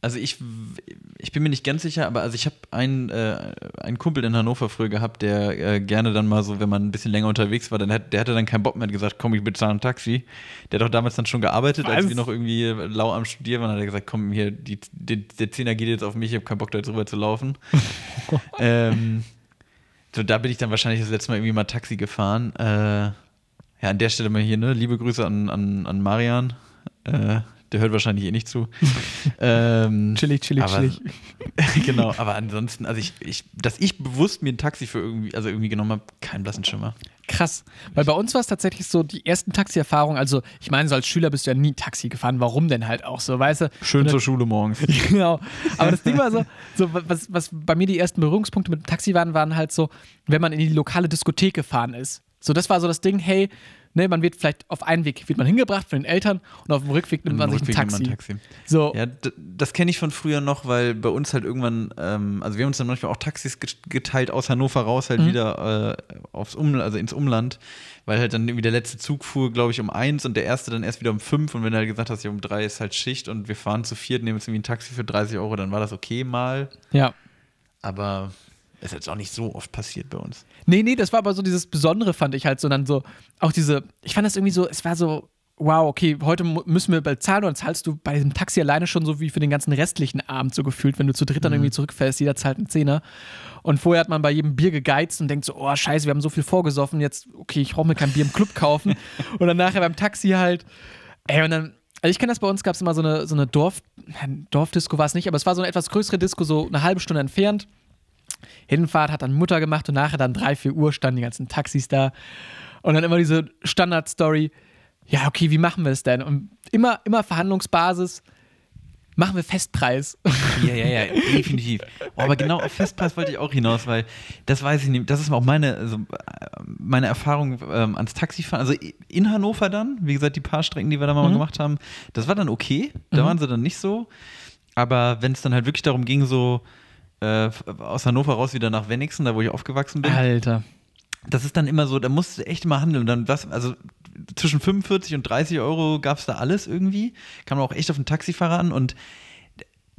also ich, ich bin mir nicht ganz sicher, aber also ich habe einen, äh, einen Kumpel in Hannover früher gehabt, der äh, gerne dann mal so, wenn man ein bisschen länger unterwegs war, dann hat, der hatte dann keinen Bock mehr, hat gesagt, komm, ich bezahle ein Taxi. Der hat doch damals dann schon gearbeitet, als Was? wir noch irgendwie lau am Studieren waren, hat er gesagt, komm, hier, die, die, der Zehner geht jetzt auf mich, ich habe keinen Bock da jetzt rüber zu laufen. ähm, so, da bin ich dann wahrscheinlich das letzte Mal irgendwie mal Taxi gefahren. Äh, ja, an der Stelle mal hier, ne? Liebe Grüße an, an, an Marian. Äh, der hört wahrscheinlich eh nicht zu. ähm, Chillig, chillig, aber, chillig. genau, aber ansonsten, also ich, ich, dass ich bewusst mir ein Taxi für irgendwie, also irgendwie genommen habe, kein blassen Schimmer. Krass. Weil bei uns war es tatsächlich so, die ersten Taxi-Erfahrungen, also ich meine, so als Schüler bist du ja nie Taxi gefahren. Warum denn halt auch so, weißt du? Schön zur Schule morgens. Genau. Aber das Ding war so, so was, was bei mir die ersten Berührungspunkte mit dem Taxi waren, waren halt so, wenn man in die lokale Diskothek gefahren ist. So, das war so das Ding, hey, ne, man wird vielleicht auf einen Weg wird man hingebracht von den Eltern und auf dem Rückweg nimmt man sich ein Rückweg Taxi. man Taxi. So, Ja, das kenne ich von früher noch, weil bei uns halt irgendwann, ähm, also wir haben uns dann manchmal auch Taxis get- geteilt aus Hannover raus, Mhm. halt wieder äh, aufs um, also ins Umland, weil halt dann irgendwie der letzte Zug fuhr, glaube ich, um eins und der erste dann erst wieder um fünf und wenn du halt gesagt hast, ja, um drei ist halt Schicht und wir fahren zu viert, nehmen jetzt irgendwie ein Taxi für 30 Euro, dann war das okay mal, ja. aber ist jetzt auch nicht so oft passiert bei uns. Nee, nee, das war aber so dieses Besondere, fand ich halt, sondern so, auch diese, ich fand das irgendwie so, es war so, wow, okay, heute müssen wir bezahlen und dann zahlst du bei diesem Taxi alleine schon so wie für den ganzen restlichen Abend so gefühlt, wenn du zu dritt dann irgendwie zurückfährst, jeder zahlt einen Zehner. Und vorher hat man bei jedem Bier gegeizt und denkt so, oh scheiße, wir haben so viel vorgesoffen, jetzt, okay, ich brauche mir kein Bier im Club kaufen. und dann nachher beim Taxi halt, ey, und dann, also ich kenne das bei uns, gab es immer so eine, so eine Dorf, Dorfdisco war es nicht, aber es war so eine etwas größere Disco, so eine halbe Stunde entfernt. Hinfahrt hat dann Mutter gemacht und nachher dann 3, 4 Uhr standen die ganzen Taxis da. Und dann immer diese Standard-Story, ja, okay, wie machen wir es denn? Und immer, immer Verhandlungsbasis, machen wir Festpreis. Ja, ja, ja, definitiv. Oh, aber genau auf Festpreis wollte ich auch hinaus, weil das weiß ich nicht. Das ist auch meine, also, äh, meine Erfahrung ähm, ans Taxifahren. Also in Hannover dann, wie gesagt, die paar Strecken, die wir da mal gemacht haben, das war dann okay. Da waren sie dann nicht so. Aber wenn es dann halt wirklich darum ging, so äh, aus Hannover raus wieder nach Wenigsen, da wo ich aufgewachsen bin, Alter. das ist dann immer so, da musst du echt mal handeln. Dann was, also zwischen 45 und 30 Euro gab es da alles irgendwie. Kam man auch echt auf den Taxifahrer an und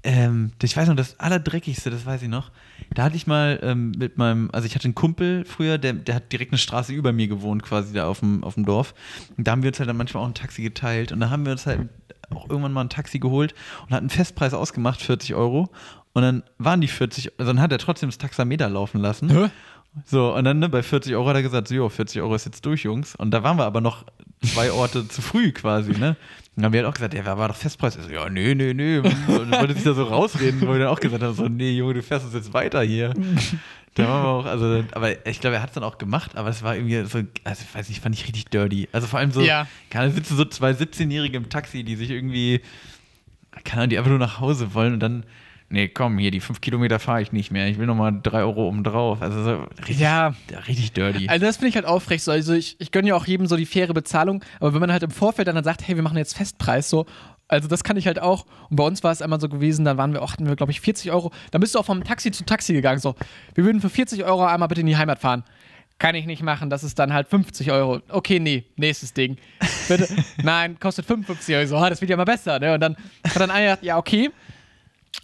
ähm, ich weiß noch, das Allerdreckigste, das weiß ich noch. Da hatte ich mal ähm, mit meinem, also ich hatte einen Kumpel früher, der, der hat direkt eine Straße über mir gewohnt, quasi da auf dem, auf dem Dorf. Und da haben wir uns halt dann manchmal auch ein Taxi geteilt. Und da haben wir uns halt auch irgendwann mal ein Taxi geholt und hatten einen Festpreis ausgemacht, 40 Euro. Und dann waren die 40, also dann hat er trotzdem das Taxameter laufen lassen. Hä? So, und dann ne, bei 40 Euro hat er gesagt, so, jo, 40 Euro ist jetzt durch, Jungs. Und da waren wir aber noch zwei Orte zu früh quasi, ne? Und dann haben wir halt auch gesagt, ja, war doch Festpreis. Ich so, ja, nö, nö, nö. Und wollte sich da so rausreden, wo wir dann auch gesagt haben, so, nee, Junge, du fährst uns jetzt weiter hier. Da waren wir auch, also, aber ich glaube, er hat es dann auch gemacht, aber es war irgendwie so, also ich weiß nicht, fand ich richtig dirty. Also vor allem so, Ja. keine sitzen so zwei 17-Jährige im Taxi, die sich irgendwie, keine Ahnung, die einfach nur nach Hause wollen und dann, nee, komm, hier, die fünf Kilometer fahre ich nicht mehr, ich will nochmal drei Euro oben drauf. Also so richtig, Ja. richtig dirty. Also das finde ich halt aufrecht. So. Also ich, ich gönne ja auch jedem so die faire Bezahlung, aber wenn man halt im Vorfeld dann, dann sagt, hey, wir machen jetzt Festpreis, so, also das kann ich halt auch. Und bei uns war es einmal so gewesen, dann waren wir auch, hatten wir, glaube ich, 40 Euro. Dann bist du auch vom Taxi zu Taxi gegangen. So, wir würden für 40 Euro einmal bitte in die Heimat fahren. Kann ich nicht machen, das ist dann halt 50 Euro. Okay, nee, nächstes Ding. Bitte. Nein, kostet 55 Euro. So, ah, das wird ja mal besser. Ne? Und dann hat dann einer gesagt, ja, okay.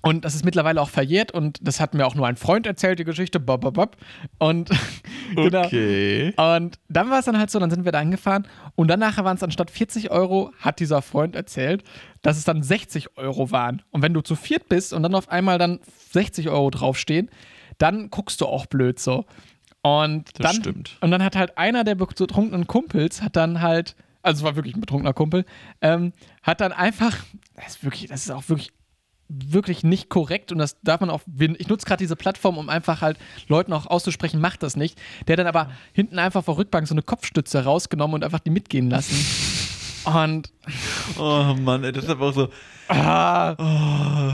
Und das ist mittlerweile auch verjährt und das hat mir auch nur ein Freund erzählt, die Geschichte. Bob, bob, bob. Und genau. Okay. Und dann war es dann halt so, dann sind wir da hingefahren und dann nachher waren es anstatt 40 Euro, hat dieser Freund erzählt, dass es dann 60 Euro waren. Und wenn du zu viert bist und dann auf einmal dann 60 Euro draufstehen, dann guckst du auch blöd so. Und Das dann, stimmt. Und dann hat halt einer der betrunkenen Kumpels, hat dann halt, also es war wirklich ein betrunkener Kumpel, ähm, hat dann einfach, das ist wirklich, das ist auch wirklich wirklich nicht korrekt und das darf man auch, ich nutze gerade diese Plattform, um einfach halt Leuten auch auszusprechen, macht das nicht. Der hat dann aber hinten einfach vor Rückbank so eine Kopfstütze rausgenommen und einfach die mitgehen lassen. Und Oh Mann, ey, das ist aber auch so,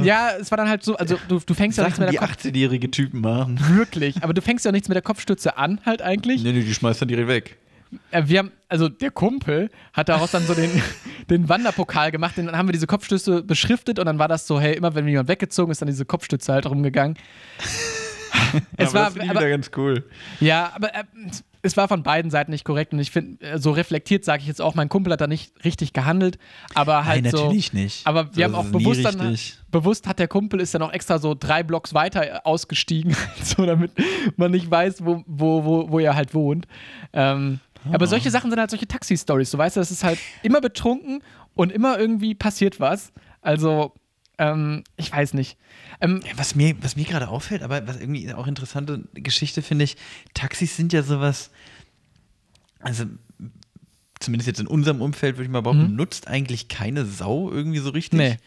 ja, es war dann halt so, also du, du fängst ja nichts Sachen, mit die der Kopf 18-jährige Typen machen. wirklich, aber du fängst ja nichts mit der Kopfstütze an, halt eigentlich. Nee, nee, die schmeißt dann direkt weg. Äh, Wir haben, also der Kumpel hat daraus dann so den, den Wanderpokal gemacht, den, dann haben wir diese Kopfstütze beschriftet und dann war das so, hey, immer wenn jemand weggezogen ist, dann diese Kopfstütze halt rumgegangen. es aber war, das ich aber, wieder ganz cool. Ja, aber äh, es war von beiden Seiten nicht korrekt und ich finde, äh, so reflektiert sage ich jetzt auch, mein Kumpel hat da nicht richtig gehandelt, aber halt Nein, so. natürlich nicht. Aber wir So haben auch bewusst dann, bewusst hat der Kumpel ist dann auch extra so drei Blocks weiter äh, ausgestiegen, so damit man nicht weiß, wo, wo, wo, wo er halt wohnt. Ähm, Ah. Aber solche Sachen sind halt solche Taxi-Stories. Du weißt, das ist halt immer betrunken und immer irgendwie passiert was. Also, ähm, ich weiß nicht. Ähm, was mir, was mir gerade auffällt, aber was irgendwie auch interessante Geschichte finde ich, Taxis sind ja sowas, also zumindest jetzt in unserem Umfeld würde ich mal behaupten, nutzt eigentlich keine Sau irgendwie so richtig. Nee.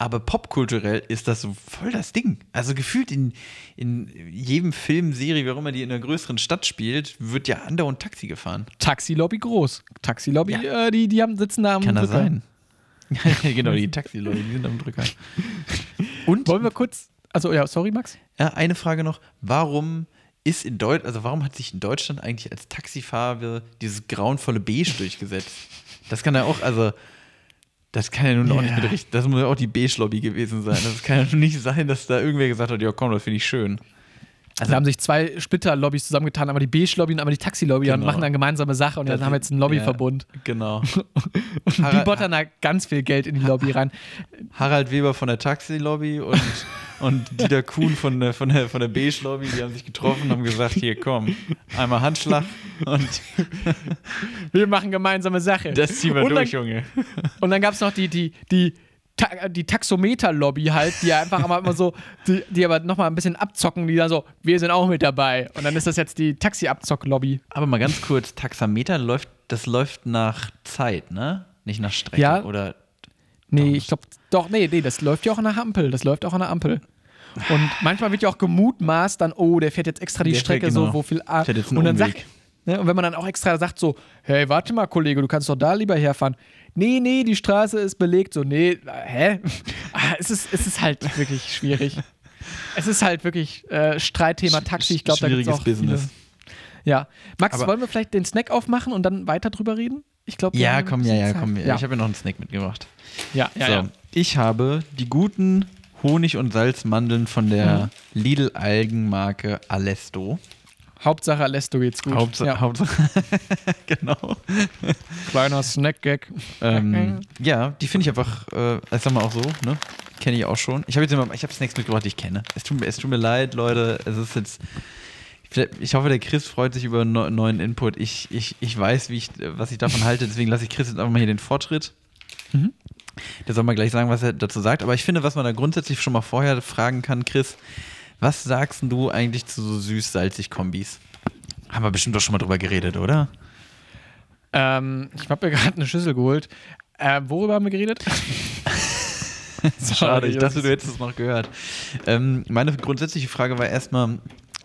Aber popkulturell ist das so voll das Ding. Also gefühlt in, in jedem Film, Serie, wie auch immer die in einer größeren Stadt spielt, wird ja andauernd Taxi gefahren. Taxi-Lobby groß. Taxi-Lobby, äh, die, die haben, sitzen da am Kann das Drücker. sein? genau, die Taxi-Leute, die sind am Drücker. Und Wollen wir kurz. Also, ja, sorry, Max. Ja, eine Frage noch. Warum ist in Deutschland, also warum hat sich in Deutschland eigentlich als Taxifarbe dieses grauenvolle Beige durchgesetzt? Das kann ja auch, also, das kann ja nun auch nicht mit richtig, das muss ja auch die Beige-Lobby gewesen sein. Das kann ja nun nicht sein, dass da irgendwer gesagt hat, ja komm, das finde ich schön. Also da haben sich zwei Splitter-Lobbys zusammengetan, einmal die Beige-Lobby und einmal die Taxi-Lobby und Genau. machen dann gemeinsame Sache und dann haben wir jetzt einen Lobbyverbund. Ja, genau. Und die Harald- bottern da ganz viel Geld in die Lobby rein. Harald Weber von der Taxi-Lobby und, und Dieter Kuhn von der, von der, von der Beige-Lobby, die haben sich getroffen und haben gesagt, hier komm, einmal Handschlag und Wir machen gemeinsame Sache. das ziehen wir Und dann- durch, Junge. Und dann gab es noch die, die, die, Ta die Taxometer-Lobby halt, die einfach immer, so, die, die aber nochmal ein bisschen abzocken, die dann so, wir sind auch mit dabei. Und dann ist das jetzt die Taxi-Abzock-Lobby. Aber mal ganz kurz, Taxameter läuft, das läuft nach Zeit, ne? Nicht nach Strecke Ja. oder Nee, ich glaube, doch, nee, nee, das läuft ja auch an der Ampel. Das läuft auch an der Ampel. Und manchmal wird ja auch gemutmaßt, dann, oh, der fährt jetzt extra die Der fährt, Strecke genau. so, wo viel A. Fährt jetzt einen und dann Umweg. sagt, ne, und wenn man dann auch extra sagt, so, hey, warte mal, Kollege, du kannst doch da lieber herfahren. Nee, nee, die Straße ist belegt. So, nee, hä? Ah, es, ist, es ist halt wirklich schwierig. Es ist halt wirklich äh, Streitthema Taxi. Ich glaube, da gibt es Schwieriges auch Business. Viele. Ja. Max, Aber- wollen wir vielleicht den Snack aufmachen und dann weiter drüber reden? Ich glaube, Ja, komm, ja, ja, komm. Ja, Ich habe ja noch einen Snack mitgebracht. ja, ja, so, ja. ich habe die guten Honig- und Salzmandeln von der Mhm. Lidl-Algenmarke Alesto. Hauptsache Alesto geht's gut. Hauptsache, ja. Hauptsache genau. Kleiner Snack-Gag. Ähm, ja, die finde ich einfach, äh, ich sag mal auch so, ne? Kenne ich auch schon. Ich habe jetzt immer, ich habe Snacks mitgebracht, die ich kenne. Es tut, mir- es tut mir leid, Leute. Es ist jetzt. Ich hoffe, der Chris freut sich über neu- neuen Input. Ich, ich, ich weiß, wie ich, was ich davon halte, deswegen lasse ich Chris jetzt einfach mal hier den Vortritt. Mhm. Der soll mal gleich sagen, was er dazu sagt. Aber ich finde, was man da grundsätzlich schon mal vorher fragen kann, Chris, was sagst du eigentlich zu so süß-salzig Kombis? Haben wir bestimmt doch schon mal drüber geredet, oder? Ähm, ich habe mir gerade eine Schüssel geholt. Äh, worüber haben wir geredet? Schade, ich dachte, du hättest es noch gehört. Ähm, meine grundsätzliche Frage war erstmal,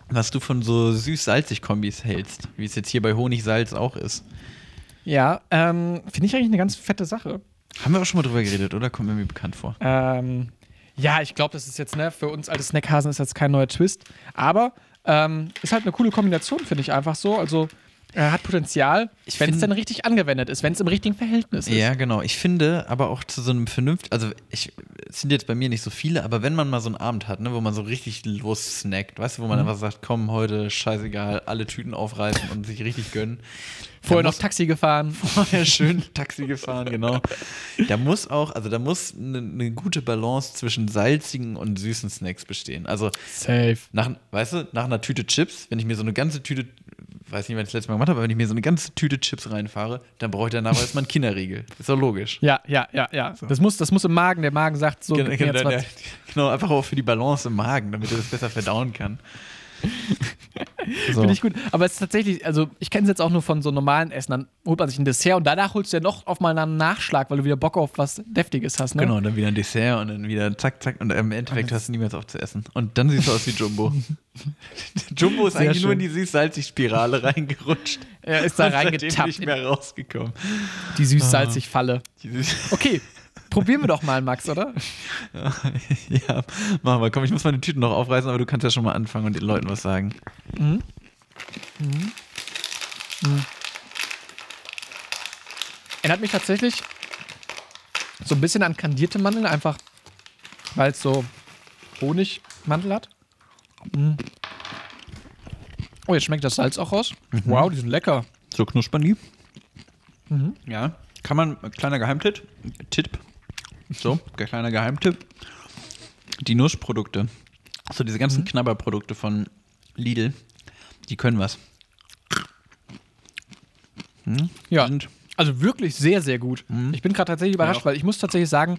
was du von so süß-salzig-Kombis hältst, wie es jetzt hier bei Honig-Salz auch ist. Ja, ähm, finde ich eigentlich eine ganz fette Sache. Haben wir auch schon mal drüber geredet, oder? Kommt mir bekannt vor. Ähm, ja, ich glaube, das ist jetzt, ne, für uns alte Snackhasen ist jetzt kein neuer Twist. Aber ähm, ist halt eine coole Kombination, finde ich einfach so. Also äh, hat Potenzial, Ich wenn es dann richtig angewendet ist, wenn es im richtigen Verhältnis ist. Ja, genau. Ich finde aber auch zu so einem vernünftig, also ich, es sind jetzt bei mir nicht so viele, aber wenn man mal so einen Abend hat, ne, wo man so richtig los snackt, weißt du, wo man einfach sagt, komm, heute scheißegal, alle Tüten aufreißen und sich richtig gönnen. Vorher noch Taxi gefahren. vorher schön Taxi gefahren, genau. Da muss auch, also da muss eine, eine gute Balance zwischen salzigen und süßen Snacks bestehen. Also Safe. nach, weißt du, nach einer Tüte Chips, wenn ich mir so eine ganze Tüte, weiß nicht, wann ich das letzte Mal gemacht habe, aber wenn ich mir so eine ganze Tüte Chips reinfahre, dann brauche ich danach erstmal einen Kinderriegel. Ist doch logisch. Ja, ja, ja, ja. Das, muss, das muss im Magen. Der Magen sagt so, Genau, genau, genau, einfach auch für die Balance im Magen, damit er das besser verdauen kann. So. Finde ich gut. Aber es ist tatsächlich, also ich kenne es jetzt auch nur von so normalen Essen. Dann holt man sich ein Dessert und danach holst du ja noch auf mal einen Nachschlag, weil du wieder Bock auf was Deftiges hast. Ne? Genau, und dann wieder ein Dessert und dann wieder zack, zack und im Endeffekt hörst du niemals auf zu essen. Und dann siehst du aus wie Jumbo. Jumbo ist Sehr eigentlich nur in schön. die süß-salzig-Spirale reingerutscht. Er ist da reingetappt nicht mehr rausgekommen. die süß-salzig Falle. Die süß- Okay, probieren wir doch mal, Max, oder? ja, machen wir. Komm, ich muss meine Tüten noch aufreißen, aber du kannst ja schon mal anfangen und den Leuten was sagen. Erinnert mich tatsächlich so ein bisschen an kandierte Mandeln, einfach weil es so Honigmandel hat. Mm. Oh, jetzt schmeckt das Salz auch raus. Wow, die sind lecker. So knuspern die. Ja, kann man, kleiner Geheimtipp, Tipp. So, kleiner Geheimtipp. Die Nusssprodukte, so diese ganzen Knabberprodukte von Lidl, die können was. Hm? Ja, Sind, also wirklich sehr, sehr gut. Ich bin gerade tatsächlich überrascht, auch. weil ich muss tatsächlich sagen,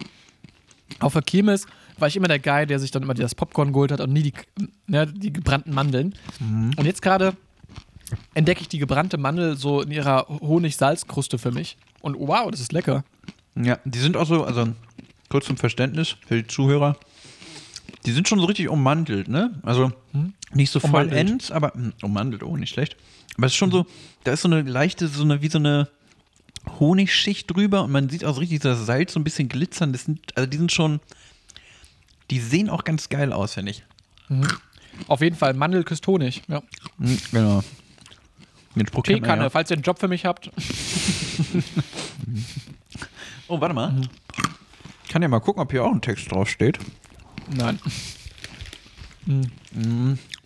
auf der Kirmes war ich immer der Guy, der sich dann immer das Popcorn geholt hat und nie die, ne, die gebrannten Mandeln. Und jetzt gerade entdecke ich die gebrannte Mandel so in ihrer Honig-Salz-Kruste für mich. Und wow, das ist lecker. ja, die sind auch so, also kurz zum Verständnis für die Zuhörer, die sind schon so richtig ummantelt, ne? Also nicht so vollends, aber hm, ummantelt, oh, nicht schlecht. Aber es ist schon so, da ist so eine leichte, so eine, wie so eine Honigschicht drüber und man sieht auch so richtig das Salz so ein bisschen glitzern. Das sind, also die sind schon, die sehen auch ganz geil aus, finde ich. Auf jeden Fall Mandel küsst Honig. Ja. Hm, Genau. Den Spruch Teekanne, ja. falls ihr einen Job für mich habt. Oh, warte mal. Ich kann ja mal gucken, ob hier auch ein Text draufsteht. Nein.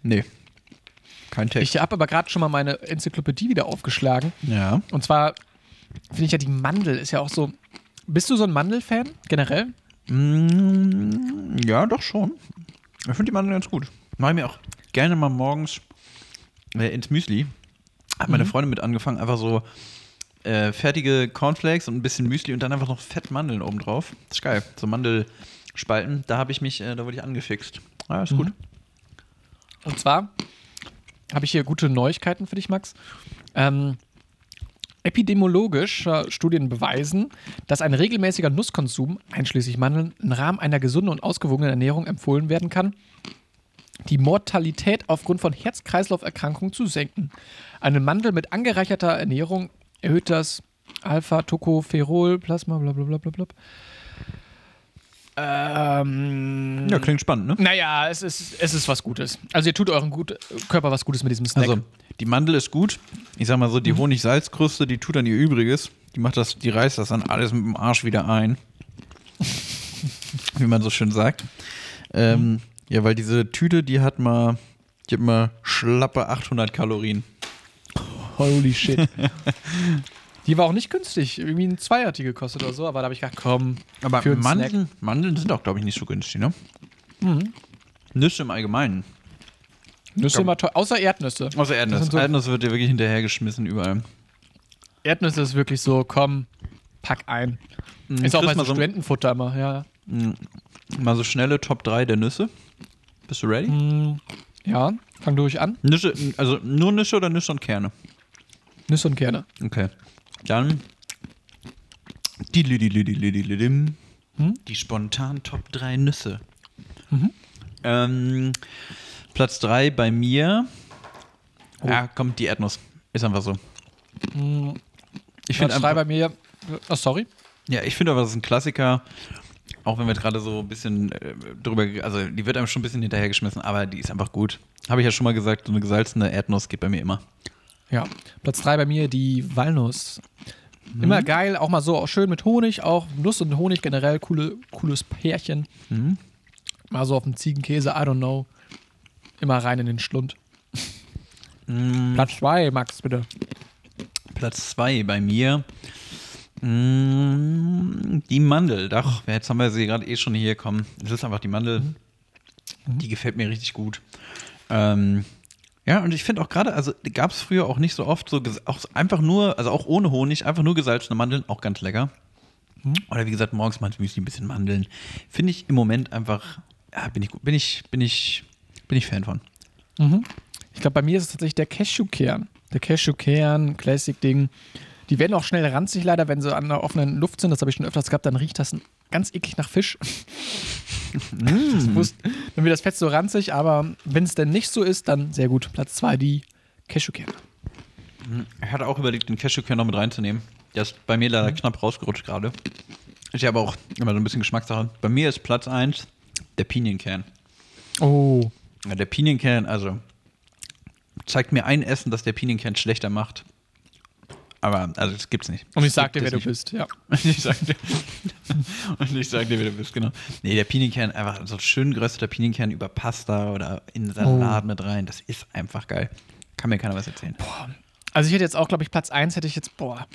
Nee. Kein Text. Ich habe aber gerade schon mal meine Enzyklopädie wieder aufgeschlagen. ja. Und zwar finde ich ja die Mandel ist ja auch so. Bist du so ein Mandel-Fan generell? Mm, ja, doch schon. Ich finde die Mandeln ganz gut. Mache ich mir auch gerne mal morgens äh, ins Müsli. Hat meine Freundin mit angefangen, einfach so äh, fertige Cornflakes und ein bisschen Müsli und dann einfach noch fett Mandeln oben drauf. Das ist geil. So Mandelspalten, da habe ich mich, äh, da wurde ich angefixt. Ah, ist gut. Und zwar habe ich hier gute Neuigkeiten für dich, Max. Ähm, epidemiologische Studien beweisen, dass ein regelmäßiger Nusskonsum, einschließlich Mandeln, im Rahmen einer gesunden und ausgewogenen Ernährung empfohlen werden kann, die Mortalität aufgrund von Herz-Kreislauf-Erkrankungen zu senken. Eine Mandel mit angereicherter Ernährung erhöht das Alpha-Tocopherol, Plasma, blablabla. Ähm, Ja, klingt spannend, ne? naja, es ist, es ist was Gutes. Also ihr tut eurem gut, Körper was Gutes mit diesem Snack. Also, die Mandel ist gut. Ich sag mal so, die Honig-Salzkruste, die tut dann ihr Übriges. Die macht das, die reißt das dann alles mit dem Arsch wieder ein. Wie man so schön sagt. Ähm, ja, weil diese Tüte, die hat mal, die hat mal schlappe 800 Kalorien. Holy shit. die war auch nicht günstig. Irgendwie ein Zweier hat die gekostet oder so, aber da habe ich gedacht, komm. Aber für Mandeln, Mandeln sind auch, glaube ich, nicht so günstig, ne? Nüsse im Allgemeinen. Nüsse immer teuer. Außer Erdnüsse. Außer sind so- Erdnuss wird ja wirklich hinterhergeschmissen überall. Erdnüsse ist wirklich so, komm, pack ein. Ist auch mal so Studentenfutter immer, ja. Mal so schnelle Top 3 der Nüsse. Bist du ready? Hm, ja, fang durch an. Nüsse, also nur Nüsse oder Nüsse und Kerne? Nüsse und Kerne. Okay. Dann hm? die, die, die, die hm? spontan Top 3 Nüsse. Mhm. Ähm, Platz 3 bei mir. Oh. Ah, ja, kommt die Erdnuss. Ist einfach so. Hm. Ich Platz 3 bei mir. Oh, sorry. Ja, ich finde aber, das ist ein Klassiker. Auch wenn wir gerade so ein bisschen äh, drüber, also die wird einem schon ein bisschen hinterhergeschmissen, aber die ist einfach gut. Habe ich ja schon mal gesagt, so eine gesalzene Erdnuss geht bei mir immer. Ja. Platz 3 bei mir die Walnuss. Immer geil, auch mal so auch schön mit Honig, auch Nuss und Honig generell, coole, cooles Pärchen. Mal so auf dem Ziegenkäse, I don't know. Immer rein in den Schlund. Platz 2, Max, bitte. Platz 2 bei mir. Mm, Die Mandel. Doch, jetzt haben wir sie gerade eh schon hier kommen. Es ist einfach die Mandel. Die gefällt mir richtig gut. Ähm, ja, und ich finde auch gerade, also gab es früher auch nicht so oft so, auch einfach nur, also auch ohne Honig, einfach nur gesalzene Mandeln, auch ganz lecker. Oder wie gesagt, morgens mal ins Müsli ein bisschen Mandeln. Finde ich im Moment einfach, ja, bin ich, gut- bin ich, bin ich, bin ich Fan von. Ich glaube, bei mir ist es tatsächlich der Cashewkern. Der Cashewkern, Classic-Ding. Die werden auch schnell ranzig, leider, wenn sie an der offenen Luft sind. Das habe ich schon öfters gehabt. Dann riecht das ganz eklig nach Fisch. Das wusst- dann wird das Fett so ranzig, aber wenn es denn nicht so ist, dann sehr gut. Platz 2, die Cashewkerne. Ich hatte auch überlegt, den Cashewkern noch mit reinzunehmen. Der ist bei mir leider knapp rausgerutscht gerade. Ist ja aber auch immer so ein bisschen Geschmackssache. Bei mir ist Platz 1 der Pinienkern. Oh. Ja, der Pinienkern, also zeigt mir ein Essen, das der Pinienkern schlechter macht. Aber, also das gibt's nicht. Und ich sag dir, wer es du nicht. bist, ja. Und ich sag dir, und ich sag dir, wer du bist, genau. Nee, der Pinienkern, einfach so schön gerösteter Pinienkern über Pasta oder in Salat mit rein. Das ist einfach geil. Kann mir keiner was erzählen. Also ich hätte jetzt auch, glaube ich, Platz 1 hätte ich jetzt, boah.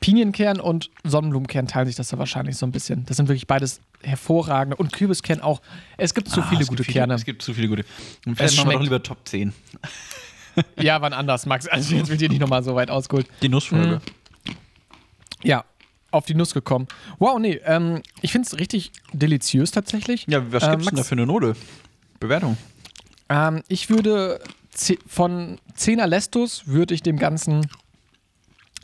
Pinienкern und Sonnenblumenkern teilen sich das da wahrscheinlich so ein bisschen. Das sind wirklich beides hervorragende. Und Kürbiskern auch. Es gibt zu Ah, viele es gute viele, Kerne. Es gibt zu viele gute. Und Es vielleicht machen wir doch lieber Top 10. Ja, wann anders, Max. Also jetzt wird dir nicht nochmal so weit ausgeholt. Die Nussfolge. Ja, auf die Nuss gekommen. Wow, nee, ähm, ich finde es richtig deliziös tatsächlich. Ja, was Äh, gibt's denn da für eine Note? Bewertung. Ähm, ich würde von 10er Lestos würde ich dem Ganzen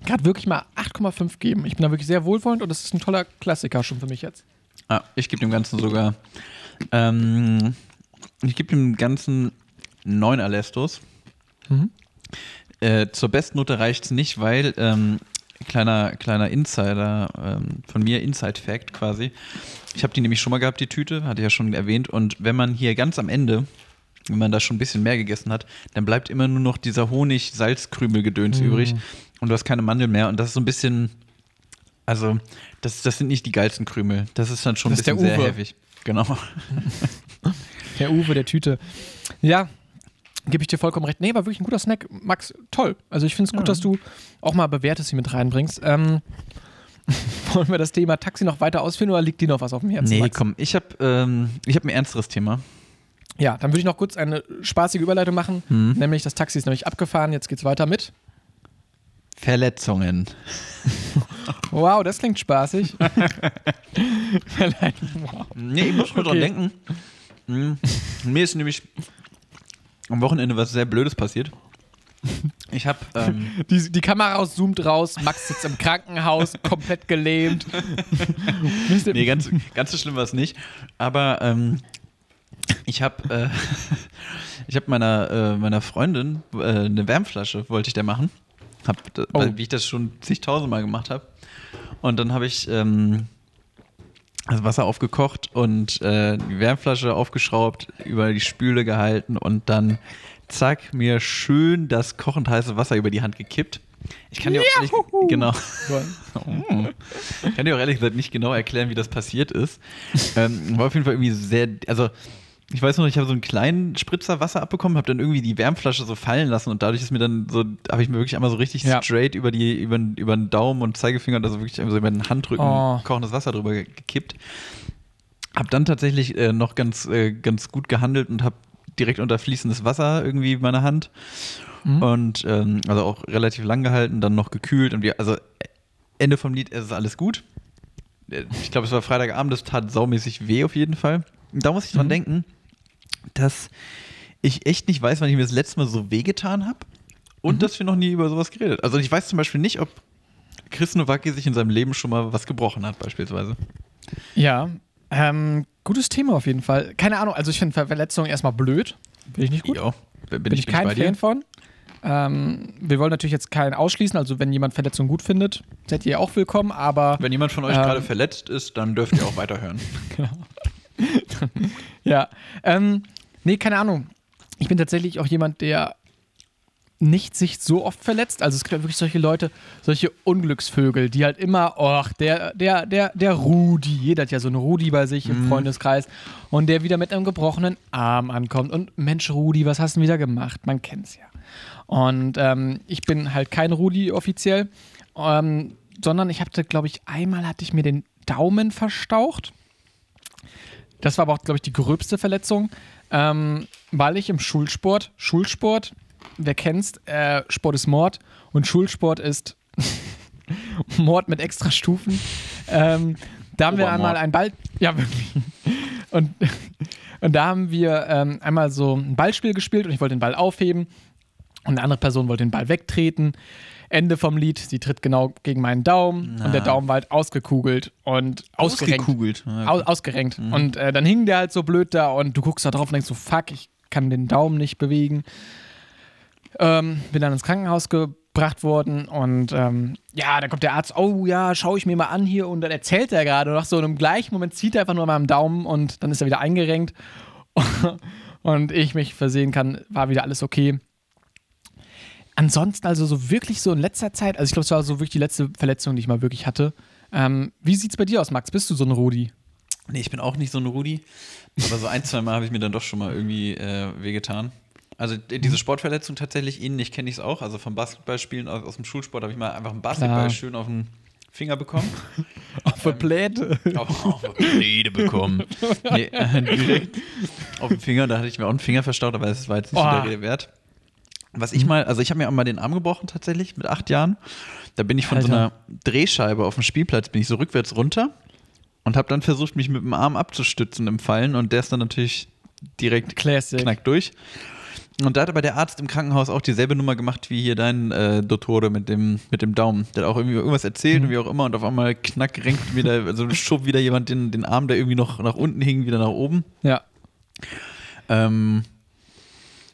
gerade wirklich mal 8,5 geben. Ich bin da wirklich sehr wohlwollend und das ist ein toller Klassiker schon für mich jetzt. Ah, ich gebe dem Ganzen sogar. Ähm, ich gebe dem Ganzen 9 Alestos. Äh, zur Bestnote reicht es nicht, weil ähm, kleiner, kleiner Insider ähm, von mir, Inside Fact quasi. Ich habe die nämlich schon mal gehabt, die Tüte, hatte ich ja schon erwähnt. Und wenn man hier ganz am Ende wenn man da schon ein bisschen mehr gegessen hat, dann bleibt immer nur noch dieser Honig-Salzkrümel-Gedöns übrig und du hast keine Mandeln mehr und das ist so ein bisschen, also das, das sind nicht die geilsten Krümel. Das ist dann schon Das ein bisschen sehr heavy. Genau. Der Uwe, der Tüte. Ja, gebe ich dir vollkommen recht. Nee, war wirklich ein guter Snack. Max, toll. Also ich finde es gut, dass du auch mal Bewährtes hier mit reinbringst. Ähm, wollen wir das Thema Taxi noch weiter ausführen oder liegt dir noch was auf dem Herzen? Nee, Max? komm, ich habe ähm, ich hab ein ernsteres Thema. Ja, dann würde ich noch kurz eine spaßige Überleitung machen. Mhm. Nämlich, das Taxi ist nämlich abgefahren. Jetzt geht's weiter mit. Verletzungen. Wow, das klingt spaßig. wow. Nee, ich muss dran Okay. denken. Mhm. Mir ist nämlich am Wochenende was sehr Blödes passiert. Ich habe ähm, Die, die Kamera raus, zoomt raus. Max sitzt im Krankenhaus, komplett gelähmt. Nee, ganz, ganz so schlimm war es nicht. Aber ähm, ich habe äh, ich hab meiner, äh, meiner Freundin äh, eine Wärmflasche, wollte ich der machen. Hab, äh, Oh. Wie ich das schon zigtausendmal gemacht habe. Und dann habe ich ähm, das Wasser aufgekocht und äh, die Wärmflasche aufgeschraubt, über die Spüle gehalten und dann zack, mir schön das kochend heiße Wasser über die Hand gekippt. Ich kann dir auch ehrlich, genau. Ich kann dir auch ehrlich gesagt nicht genau erklären, wie das passiert ist. Ähm, war auf jeden Fall irgendwie sehr, also ich weiß noch, ich habe so einen kleinen Spritzer Wasser abbekommen, habe dann irgendwie die Wärmflasche so fallen lassen und dadurch ist mir dann so, habe ich mir wirklich einmal so richtig Ja. straight über die, über, über den Daumen und Zeigefinger, also wirklich so über den Handrücken Oh. kochendes Wasser drüber ge- gekippt. Hab dann tatsächlich äh, noch ganz, äh, ganz gut gehandelt und habe direkt unter fließendes Wasser irgendwie meine Hand und ähm, also auch relativ lang gehalten, dann noch gekühlt und wir, also Ende vom Lied, es ist alles gut. Äh, Ich glaube, es war Freitagabend, das tat saumäßig weh auf jeden Fall. Und da muss ich dran denken, dass ich echt nicht weiß, wann ich mir das letzte Mal so wehgetan habe und dass wir noch nie über sowas geredet. Also ich weiß zum Beispiel nicht, ob Chris Nowacki sich in seinem Leben schon mal was gebrochen hat, beispielsweise. Ja, ähm, gutes Thema auf jeden Fall. Keine Ahnung, also ich finde Verletzungen erstmal blöd. Finde ich nicht gut. Jo, bin, bin, ich kein bei dir. Fan von. Ähm, wir wollen natürlich jetzt keinen ausschließen, also wenn jemand Verletzungen gut findet, seid ihr auch willkommen, aber Wenn jemand von euch Ähm. gerade verletzt ist, dann dürft ihr auch weiterhören. ja. Ähm, nee, keine Ahnung. Ich bin tatsächlich auch jemand, der nicht sich so oft verletzt. Also es gibt ja wirklich solche Leute, solche Unglücksvögel, die halt immer, ach, der, der, der, der Rudi, jeder hat ja so einen Rudi bei sich im Freundeskreis und der wieder mit einem gebrochenen Arm ankommt und Mensch, Rudi, was hast du denn wieder gemacht? Man kennt's ja. Und ähm, ich bin halt kein Rudi offiziell, ähm, sondern ich hatte, glaube ich, einmal hatte ich mir den Daumen verstaucht. Das war aber auch, glaube ich, die gröbste Verletzung, ähm, weil ich im Schulsport, Schulsport, wer kennt's, äh, Sport ist Mord und Schulsport ist Mord mit extra Stufen. Ähm, da haben wir Obermord. einmal einen Ball, ja wirklich. Und, und da haben wir ähm, einmal so ein Ballspiel gespielt und ich wollte den Ball aufheben und eine andere Person wollte den Ball wegtreten. Ende vom Lied, sie tritt genau gegen meinen Daumen und der Daumen war halt ausgekugelt und ausgerenkt. Ausgekugelt. Ja, Au ausgerenkt. Und äh, dann hing der halt so blöd da und du guckst da drauf und denkst so, fuck, ich kann den Daumen nicht bewegen. Ähm, bin dann ins Krankenhaus gebracht worden und ähm, ja, dann kommt der Arzt, oh ja, schau ich mir mal an hier und dann erzählt er gerade noch so und im gleichen Moment zieht er einfach nur an meinem Daumen und dann ist er wieder eingerenkt und ich mich versehen kann, war wieder alles okay. Ansonsten also so wirklich so in letzter Zeit, also ich glaube, es war so wirklich die letzte Verletzung, die ich mal wirklich hatte. Ähm, wie sieht's bei dir aus, Max? Bist du so ein Rudi? Nee, ich bin auch nicht so ein Rudi. Aber so ein, zwei Mal habe ich mir dann doch schon mal irgendwie äh, wehgetan. Also äh, diese Sportverletzung tatsächlich ähnlich kenne ich es auch. Also vom Basketballspielen aus, aus dem Schulsport habe ich mal einfach einen Basketball Klar. schön auf den Finger bekommen. Auf der Pläte. auf, auf Rede bekommen. Nee, äh, direkt auf den Finger. Da hatte ich mir auch einen Finger verstaut, aber es war jetzt nicht Oh. der Rede wert. Was ich mal, also ich habe mir auch mal den Arm gebrochen tatsächlich mit acht Jahren. Da bin ich von so einer Drehscheibe auf dem Spielplatz, bin ich so rückwärts runter und habe dann versucht, mich mit dem Arm abzustützen im Fallen und der ist dann natürlich direkt Classic. knackt durch. Und da hat aber der Arzt im Krankenhaus auch dieselbe Nummer gemacht wie hier dein äh, Dottore mit dem, mit dem Daumen. Der hat auch irgendwie irgendwas erzählt und wie auch immer und auf einmal knack renkt wieder, also schob wieder jemand den, den Arm, der irgendwie noch nach unten hing, wieder nach oben. Ja. Ähm,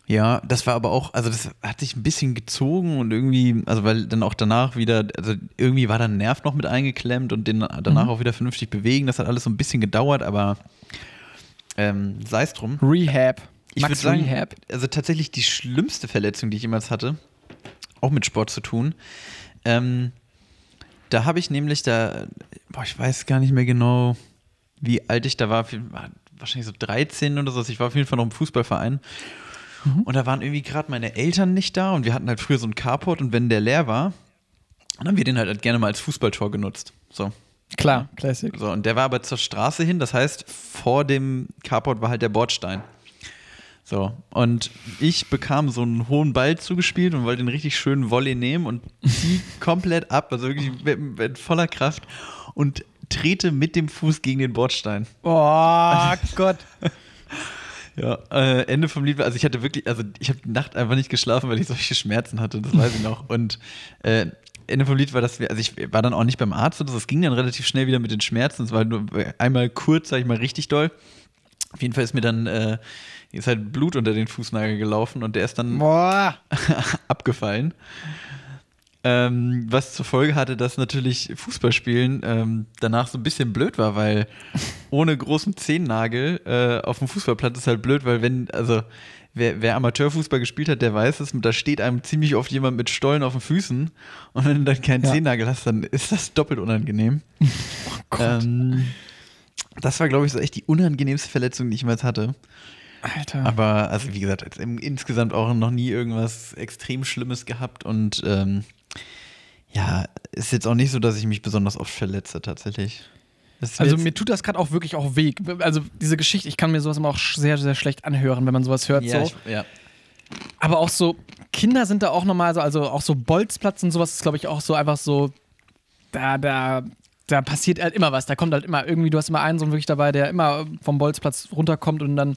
ja, das war aber auch, also das hat sich ein bisschen gezogen und irgendwie, also weil dann auch danach wieder, also irgendwie war da ein Nerv noch mit eingeklemmt und den danach auch wieder vernünftig bewegen. Das hat alles so ein bisschen gedauert, aber ähm, sei es drum. Rehab. Ich würde sagen, Rehab. also tatsächlich die schlimmste Verletzung, die ich jemals hatte, auch mit Sport zu tun. Ähm, da habe ich nämlich da, boah, ich weiß gar nicht mehr genau, wie alt ich da war, wahrscheinlich so 13 oder so. Ich war auf jeden Fall noch im Fußballverein. Und da waren irgendwie gerade meine Eltern nicht da und wir hatten halt früher so einen Carport und wenn der leer war, dann haben wir den halt gerne mal als Fußballtor genutzt. So. Klar, Classic. So, und der war aber zur Straße hin, das heißt, vor dem Carport war halt der Bordstein. So, und ich bekam so einen hohen Ball zugespielt und wollte den richtig schönen Volley nehmen und zieh komplett ab, also wirklich mit, mit voller Kraft und trete mit dem Fuß gegen den Bordstein. Oh Gott. Ja, äh, Ende vom Lied war, also ich hatte wirklich, also ich habe die Nacht einfach nicht geschlafen, weil ich solche Schmerzen hatte, das weiß ich noch. Und äh, Ende vom Lied war, dass wir, also ich war dann auch nicht beim Arzt oder so, es ging dann relativ schnell wieder mit den Schmerzen. Es war nur einmal kurz, sag ich mal, richtig doll. Auf jeden Fall ist mir dann, äh, ist halt Blut unter den Fußnagel gelaufen und der ist dann Boah. abgefallen. Ähm, was zur Folge hatte, dass natürlich Fußballspielen ähm, danach so ein bisschen blöd war, weil ohne großen Zehennagel äh, auf dem Fußballplatz ist halt blöd, weil wenn, also wer, wer Amateurfußball gespielt hat, der weiß es, da steht einem ziemlich oft jemand mit Stollen auf den Füßen und wenn du dann keinen Ja. Zehennagel hast, dann ist das doppelt unangenehm. ähm, das war, glaube ich, so echt die unangenehmste Verletzung, die ich jemals hatte. Alter. Aber, also wie gesagt, insgesamt auch noch nie irgendwas extrem Schlimmes gehabt und ähm, ja, ist jetzt auch nicht so, dass ich mich besonders oft verletze, tatsächlich. Also mir tut das gerade auch wirklich auch weh. Also diese Geschichte, ich kann mir sowas immer auch sehr, sehr schlecht anhören, wenn man sowas hört. ja, so. ich, ja. Aber auch so, Kinder sind da auch nochmal so, also auch so Bolzplatz und sowas ist, glaube ich, auch so einfach so, da, da, da passiert halt immer was. Da kommt halt immer irgendwie, du hast immer einen so wirklich dabei, der immer vom Bolzplatz runterkommt und dann,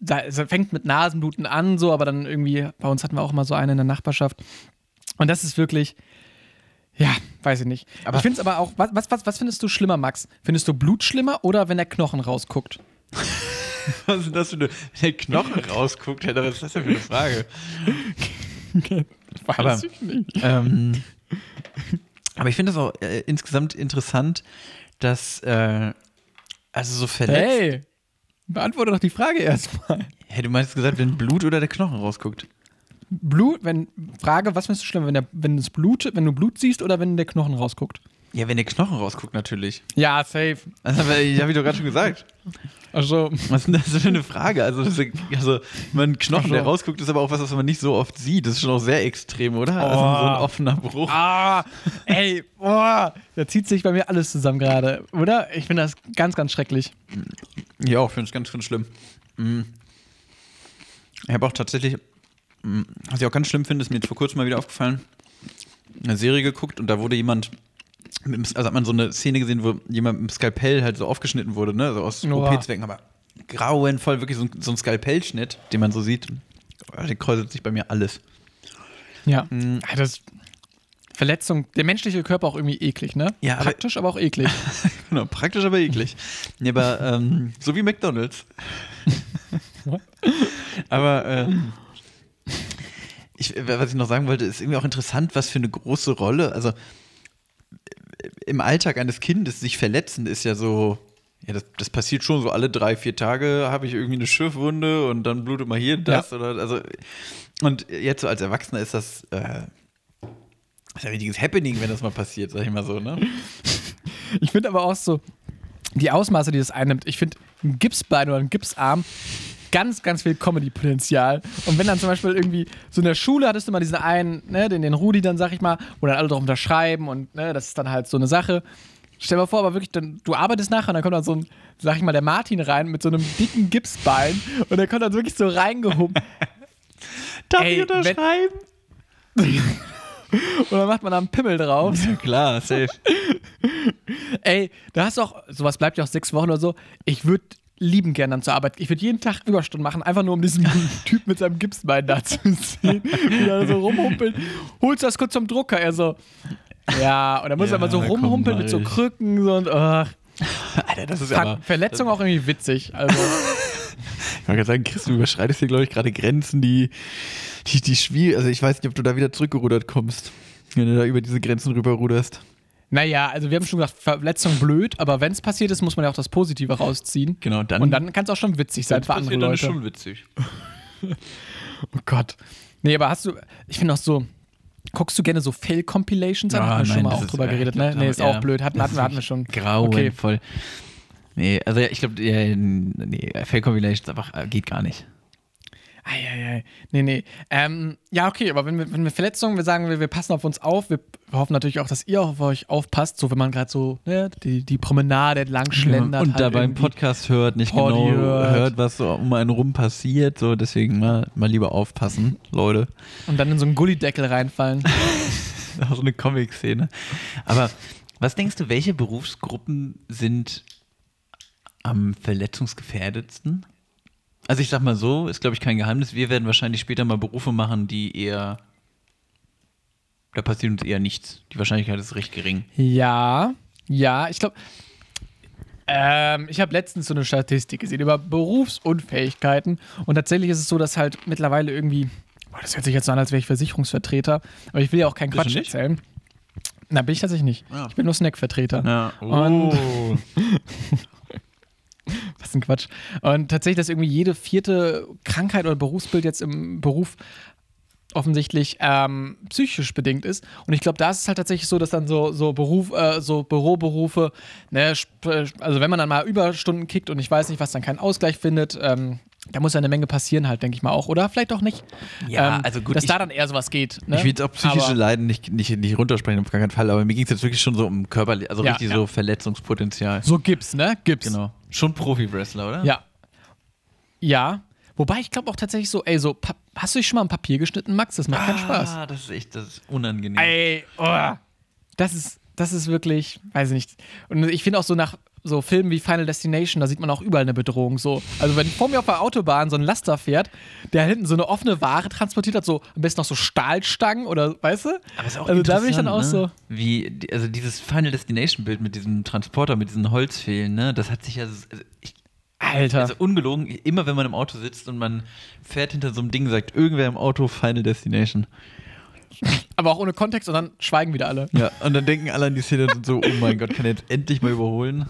da fängt mit Nasenbluten an, so, aber dann irgendwie, bei uns hatten wir auch immer so einen in der Nachbarschaft. Und das ist wirklich, ja, weiß ich nicht. Aber- ich finde es aber auch, was, was, was, findest du schlimmer, Max? Findest du Blut schlimmer oder wenn der Knochen rausguckt? Was ist das für eine, wenn der Knochen rausguckt, Alter, was ist das denn für eine Frage? Weiß Aber- ich nicht. ähm, aber ich finde das auch äh, insgesamt interessant, dass, äh, also so verletzt. Hey, beantworte doch die Frage erstmal. Hey, du meinst gesagt, wenn Blut oder der Knochen rausguckt? Blut, wenn, Frage, was findest du schlimmer, wenn, der, wenn es Blut, wenn du Blut siehst oder wenn der Knochen rausguckt? Ja, wenn der Knochen rausguckt, natürlich. Ja, safe. Das habe ich, hab ich doch gerade schon gesagt. Also, Was ist denn das für eine Frage? Also, das ist, also mein Knochen, Ach so. der rausguckt, ist aber auch was, was man nicht so oft sieht. Das ist schon auch sehr extrem, oder? Also so ein offener Bruch. ah, ey, boah, da zieht sich bei mir alles zusammen gerade, oder? Ich finde das ganz, ganz schrecklich. Ja, auch finde ich ganz, ganz schlimm. Mm. Ich habe auch tatsächlich, was ich auch ganz schlimm finde, ist mir jetzt vor kurzem mal wieder aufgefallen, eine Serie geguckt und da wurde jemand, mit, also hat man so eine Szene gesehen, wo jemand mit dem Skalpell halt so aufgeschnitten wurde, ne? So aus. OP-Zwecken, aber grauenvoll, wirklich so ein, so ein Skalpellschnitt, den man so sieht. Der kräuselt sich bei mir alles. Ja. Ah, Das Verletzung, der menschliche Körper auch irgendwie eklig, ne? Ja, aber- Praktisch, aber auch eklig. Genau, praktisch, aber eklig. Nee, aber ähm, so wie McDonalds. aber ähm, ich, was ich noch sagen wollte, ist irgendwie auch interessant, was für eine große Rolle, also im Alltag eines Kindes sich verletzen ist ja so, ja, das, das passiert schon so alle drei, vier Tage habe ich irgendwie eine Schiffwunde und dann blutet mal hier das oder also und jetzt so als Erwachsener ist das äh, ist ja ein richtiges Happening, wenn das mal passiert, sag ich mal so, ne? Ich finde aber auch so, die Ausmaße, die das einnimmt, ich finde ein Gipsbein oder ein Gipsarm ganz, ganz viel Comedy-Potenzial. Und wenn dann zum Beispiel irgendwie, so in der Schule hattest du mal diesen einen, ne, den, den Rudi dann, sag ich mal, wo dann alle drauf unterschreiben und ne, das ist dann halt so eine Sache. Stell dir mal vor, aber wirklich, dann, du arbeitest nachher und dann kommt dann so ein, sag ich mal, der Martin rein mit so einem dicken Gipsbein und der kommt dann wirklich so reingehoben. Darf Ey, ich unterschreiben? Und dann macht man da einen Pimmel drauf. Ja, klar, safe. Ey, da hast du auch, sowas bleibt ja auch sechs Wochen oder so. Ich würde lieben gern dann zur Arbeit. Ich würde jeden Tag Überstunden machen, einfach nur um diesen Typ mit seinem Gipsbein da zu sehen, wie er so rumhumpelt. Holst du das kurz zum Drucker? Er so, ja, und dann muss Ja, er mal so rumhumpeln mit so. Krücken so und ach, Alter, das ist Ver aber. Verletzung auch irgendwie witzig. Also, Ich gerade sagen, Chris, du überschreitest hier, glaube ich, gerade Grenzen, die, die, die schwierig. Also, ich weiß nicht, ob du da wieder zurückgerudert kommst, wenn du da über diese Grenzen rüberruderst. Naja, also wir haben schon gesagt, Verletzung blöd, aber wenn es passiert ist, muss man ja auch das Positive rausziehen. Genau, dann. Und dann kann es auch schon witzig sein für andere dann Leute. ist schon witzig. Oh Gott. Nee, aber hast du, ich finde auch so, guckst du gerne so Fail-Compilations an? Ah, Haben wir schon mal auch drüber geredet, ne? Nee, ist auch ja, blöd. Hatten, hatten, hatten wir schon. Grauenvoll. Nee, also ich glaube, nee, Fail Compilations einfach äh, geht gar nicht. Eieiei. Nee, nee. Ähm, ja, okay, aber wenn wir, wenn wir Verletzungen, wir sagen, wir, wir passen auf uns auf, wir hoffen natürlich auch, dass ihr auf euch aufpasst, so wenn man gerade so ne, die, die Promenade entlang schlendert. und halt da beim irgendwie. Podcast hört, nicht Poddy genau hört. hört. was so um einen rum passiert. So, deswegen mal, mal lieber aufpassen, Leute. Und dann in so einen Gullideckel reinfallen. Auch so eine Comic-Szene. Aber was denkst du, welche Berufsgruppen sind am verletzungsgefährdetsten? Also ich sag mal so, ist glaube ich kein Geheimnis, wir werden wahrscheinlich später mal Berufe machen, die eher, da passiert uns eher nichts. Die Wahrscheinlichkeit ist recht gering. Ja, ja, ich glaube, ähm, ich habe letztens so eine Statistik gesehen über Berufsunfähigkeiten und tatsächlich ist es so, dass halt mittlerweile irgendwie, boah, das hört sich jetzt so an, als wäre ich Versicherungsvertreter, aber ich will ja auch keinen Quatsch erzählen. Na, bin ich tatsächlich nicht. Ja. Ich bin nur Snackvertreter. Ja. Und- Was ein Quatsch. Und tatsächlich, dass irgendwie jede vierte Krankheit oder Berufsbild jetzt im Beruf offensichtlich ähm, psychisch bedingt ist. Und ich glaube, da ist es halt tatsächlich so, dass dann so, so Beruf, äh, so Büroberufe, ne, also wenn man dann mal Überstunden kickt und ich weiß nicht, was dann keinen Ausgleich findet, ähm, da muss ja eine Menge passieren halt, denke ich mal auch. Oder vielleicht auch nicht. Ja, ähm, also gut, Dass ich- da dann eher sowas geht. Ne? Ich will jetzt auch psychische Aber- Leiden nicht, nicht, nicht runtersprechen, auf gar keinen Fall, aber mir ging es jetzt wirklich schon so um körperlich, also Ja, richtig ja. so Verletzungspotenzial. So gibt's, ne? Gibt's. Genau. Schon Profi-Wrestler, oder? Ja. Ja. Wobei ich glaube auch tatsächlich so, ey, so, hast du dich schon mal ein Papier geschnitten, Max? Das macht keinen Spaß. Ah, das ist echt, das ist unangenehm. Ey, oh. Das ist, das ist wirklich, weiß ich nicht. Und ich finde auch so nach so Filmen wie Final Destination, da sieht man auch überall eine Bedrohung. So. Also wenn vor mir auf der Autobahn so ein Laster fährt, der hinten so eine offene Ware transportiert hat, so am besten noch so Stahlstangen oder, weißt du? Aber ist auch also da bin ich dann auch interessant, so. ne? Wie, also dieses Final Destination Bild mit diesem Transporter, mit diesen Holzfehlen, ne, das hat sich ja, also ich, Alter. also ungelogen, immer wenn man im Auto sitzt und man fährt hinter so einem Ding, sagt irgendwer im Auto Final Destination. aber auch ohne Kontext und dann schweigen wieder alle. Ja, und dann denken alle an die Szene und so, oh mein Gott, kann er jetzt endlich mal überholen?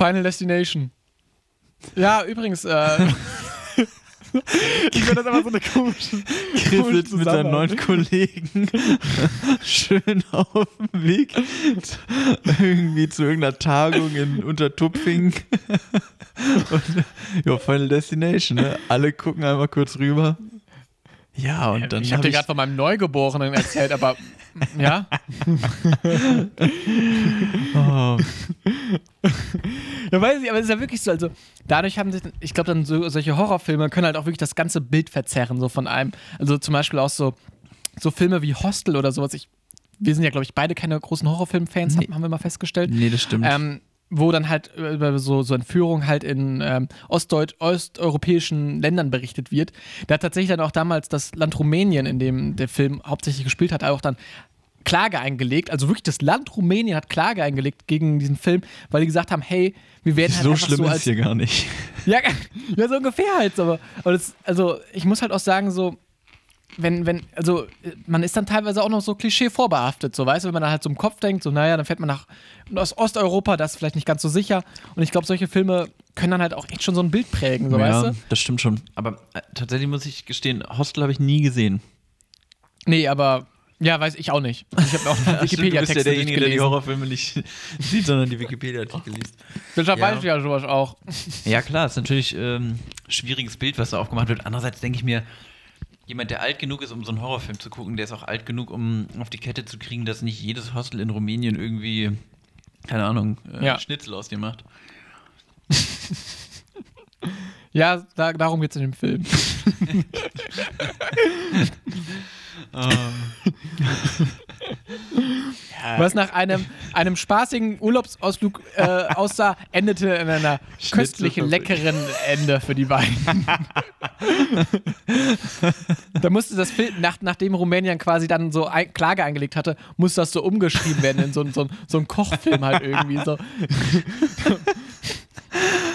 Final Destination. Ja, übrigens, äh. ich finde das aber so eine komische. Sitzt mit seinen neuen. Kollegen schön auf dem Weg irgendwie zu irgendeiner Tagung in Untertupfing. Und ja, Final Destination, ne? Alle gucken einmal kurz rüber. Ja, und dann ich habe hab dir gerade von meinem Neugeborenen erzählt, aber ja. oh, Ja, weiß ich, aber es ist ja wirklich so, also dadurch haben sich, ich glaube, dann so, solche Horrorfilme können halt auch wirklich das ganze Bild verzerren, so von einem. Also zum Beispiel auch so, so Filme wie Hostel oder sowas. Ich, wir sind ja, glaube ich, beide keine großen Horrorfilm-Fans, Nee. haben wir mal festgestellt. nee, das stimmt. Ähm, wo dann halt über so, so Entführung halt in ähm, Ostdeut osteuropäischen Ländern berichtet wird. Da hat tatsächlich dann auch damals das Land Rumänien, in dem der Film hauptsächlich gespielt hat, auch dann Klage eingelegt. Also wirklich das Land Rumänien hat Klage eingelegt gegen diesen Film, weil die gesagt haben, hey, wir werden halt so schlimm so ist als hier gar nicht. ja, ja, so ungefähr halt. Aber, aber das, also ich muss halt auch sagen, so, wenn, wenn, also man ist dann teilweise auch noch so Klischee vorbehaftet, so weißt du, wenn man dann halt so im Kopf denkt, so, naja, dann fährt man nach aus Osteuropa, das ist vielleicht nicht ganz so sicher. Und ich glaube, solche Filme können dann halt auch echt schon so ein Bild prägen, so ja, weißt du? das stimmt schon. Aber äh, tatsächlich muss ich gestehen, Hostel habe ich nie gesehen. Nee, aber ja, weiß ich auch nicht. Ich habe auch Wikipedia-Texte der die. Horrorfilme nicht sieht, sondern die Wikipedia-Artikel liest. Deshalb Ja. weiß ich ja sowas auch. Ja, klar, ist natürlich ähm, ein schwieriges Bild, was da aufgemacht wird. Andererseits denke ich mir, jemand, der alt genug ist, um so einen Horrorfilm zu gucken, der ist auch alt genug, um auf die Kette zu kriegen, dass nicht jedes Hostel in Rumänien irgendwie, keine Ahnung, äh, Ja. Schnitzel aus dir macht. Ja, da, darum geht es in dem Film. Was nach einem, einem spaßigen Urlaubsausflug äh, aussah, endete in einer köstlichen, leckeren Ende für die beiden. da musste das Film, nach, nachdem Rumänien quasi dann so ein, Klage eingelegt hatte, musste das so umgeschrieben werden in so, so, so einen Kochfilm halt irgendwie so.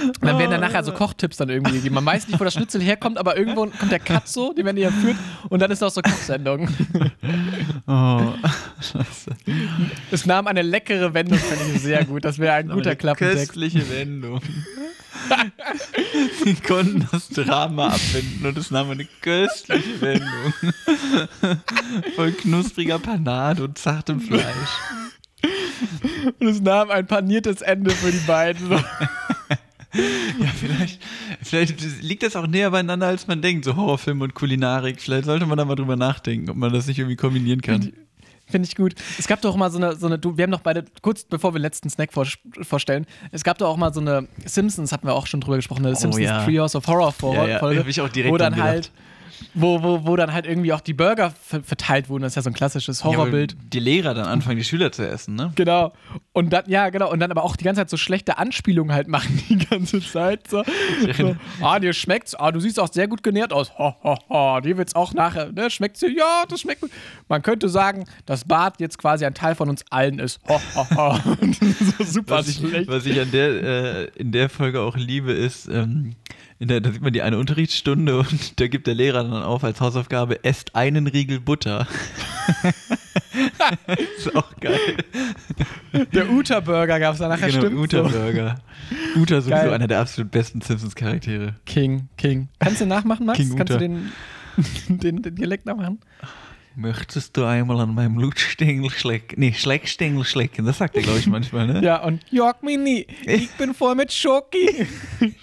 Und dann werden danach nachher so Kochtipps dann irgendwie gegeben. Man weiß nicht, wo das Schnitzel herkommt, aber irgendwo kommt der Cut so, den werden die ja führt und dann ist auch so Kochsendung. Oh, Es nahm eine leckere Wendung, finde ich sehr gut. Das wäre ein guter eine Klappentext. köstliche Wendung. Sie konnten das Drama abwenden und es nahm eine köstliche Wendung. Voll knuspriger Panade und zartem Fleisch. Und es nahm ein paniertes Ende für die beiden. Ja, vielleicht, vielleicht liegt das auch näher beieinander, als man denkt, so Horrorfilm und Kulinarik. Vielleicht sollte man da mal drüber nachdenken, ob man das nicht irgendwie kombinieren kann. Finde ich gut. Es gab doch mal so eine, so eine, wir haben doch beide, kurz bevor wir den letzten Snack vor, vorstellen, es gab doch auch mal so eine Simpsons, hatten wir auch schon drüber gesprochen, eine Simpsons Oh ja. Treehouse of Horror Ja, ja, Folge, ich auch direkt wo dann gedacht. Wo, wo, wo dann halt irgendwie auch die Burger ver verteilt wurden. Das ist ja so ein klassisches Horrorbild. Ja, die Lehrer dann anfangen, die Schüler zu essen, ne? Genau. Und dann, ja, genau. Und dann aber auch die ganze Zeit so schlechte Anspielungen halt machen die ganze Zeit. So. so. Ah, dir schmeckt's. Ah, du siehst auch sehr gut genährt aus. Ho, ho, ho. Dir wird's auch nachher, ne? Schmeckt's dir? Ja, das schmeckt gut. Man könnte sagen, dass Bart jetzt quasi ein Teil von uns allen ist. Ho, ho, ho. so super Was ich, schlecht. was ich an der, äh, in der Folge auch liebe, ist, ähm, der, da sieht man die eine Unterrichtsstunde und da gibt der Lehrer dann auf als Hausaufgabe, esst einen Riegel Butter. ist auch geil. Der Uta-Burger gab's da nachher, genau, stimmt. Uta so. Burger. Uta sowieso Geil. einer der absolut besten Simpsons-Charaktere. King, King. Kannst du nachmachen, Max? King Kannst du den, den, den Dialekt nachmachen? Möchtest du einmal an meinem Lutschstängel schlecken? Nee, Schleckstängel schlecken. Das sagt er, glaube ich, manchmal, ne? Ja, und Jörg mich nie. Ich bin voll mit Schoki.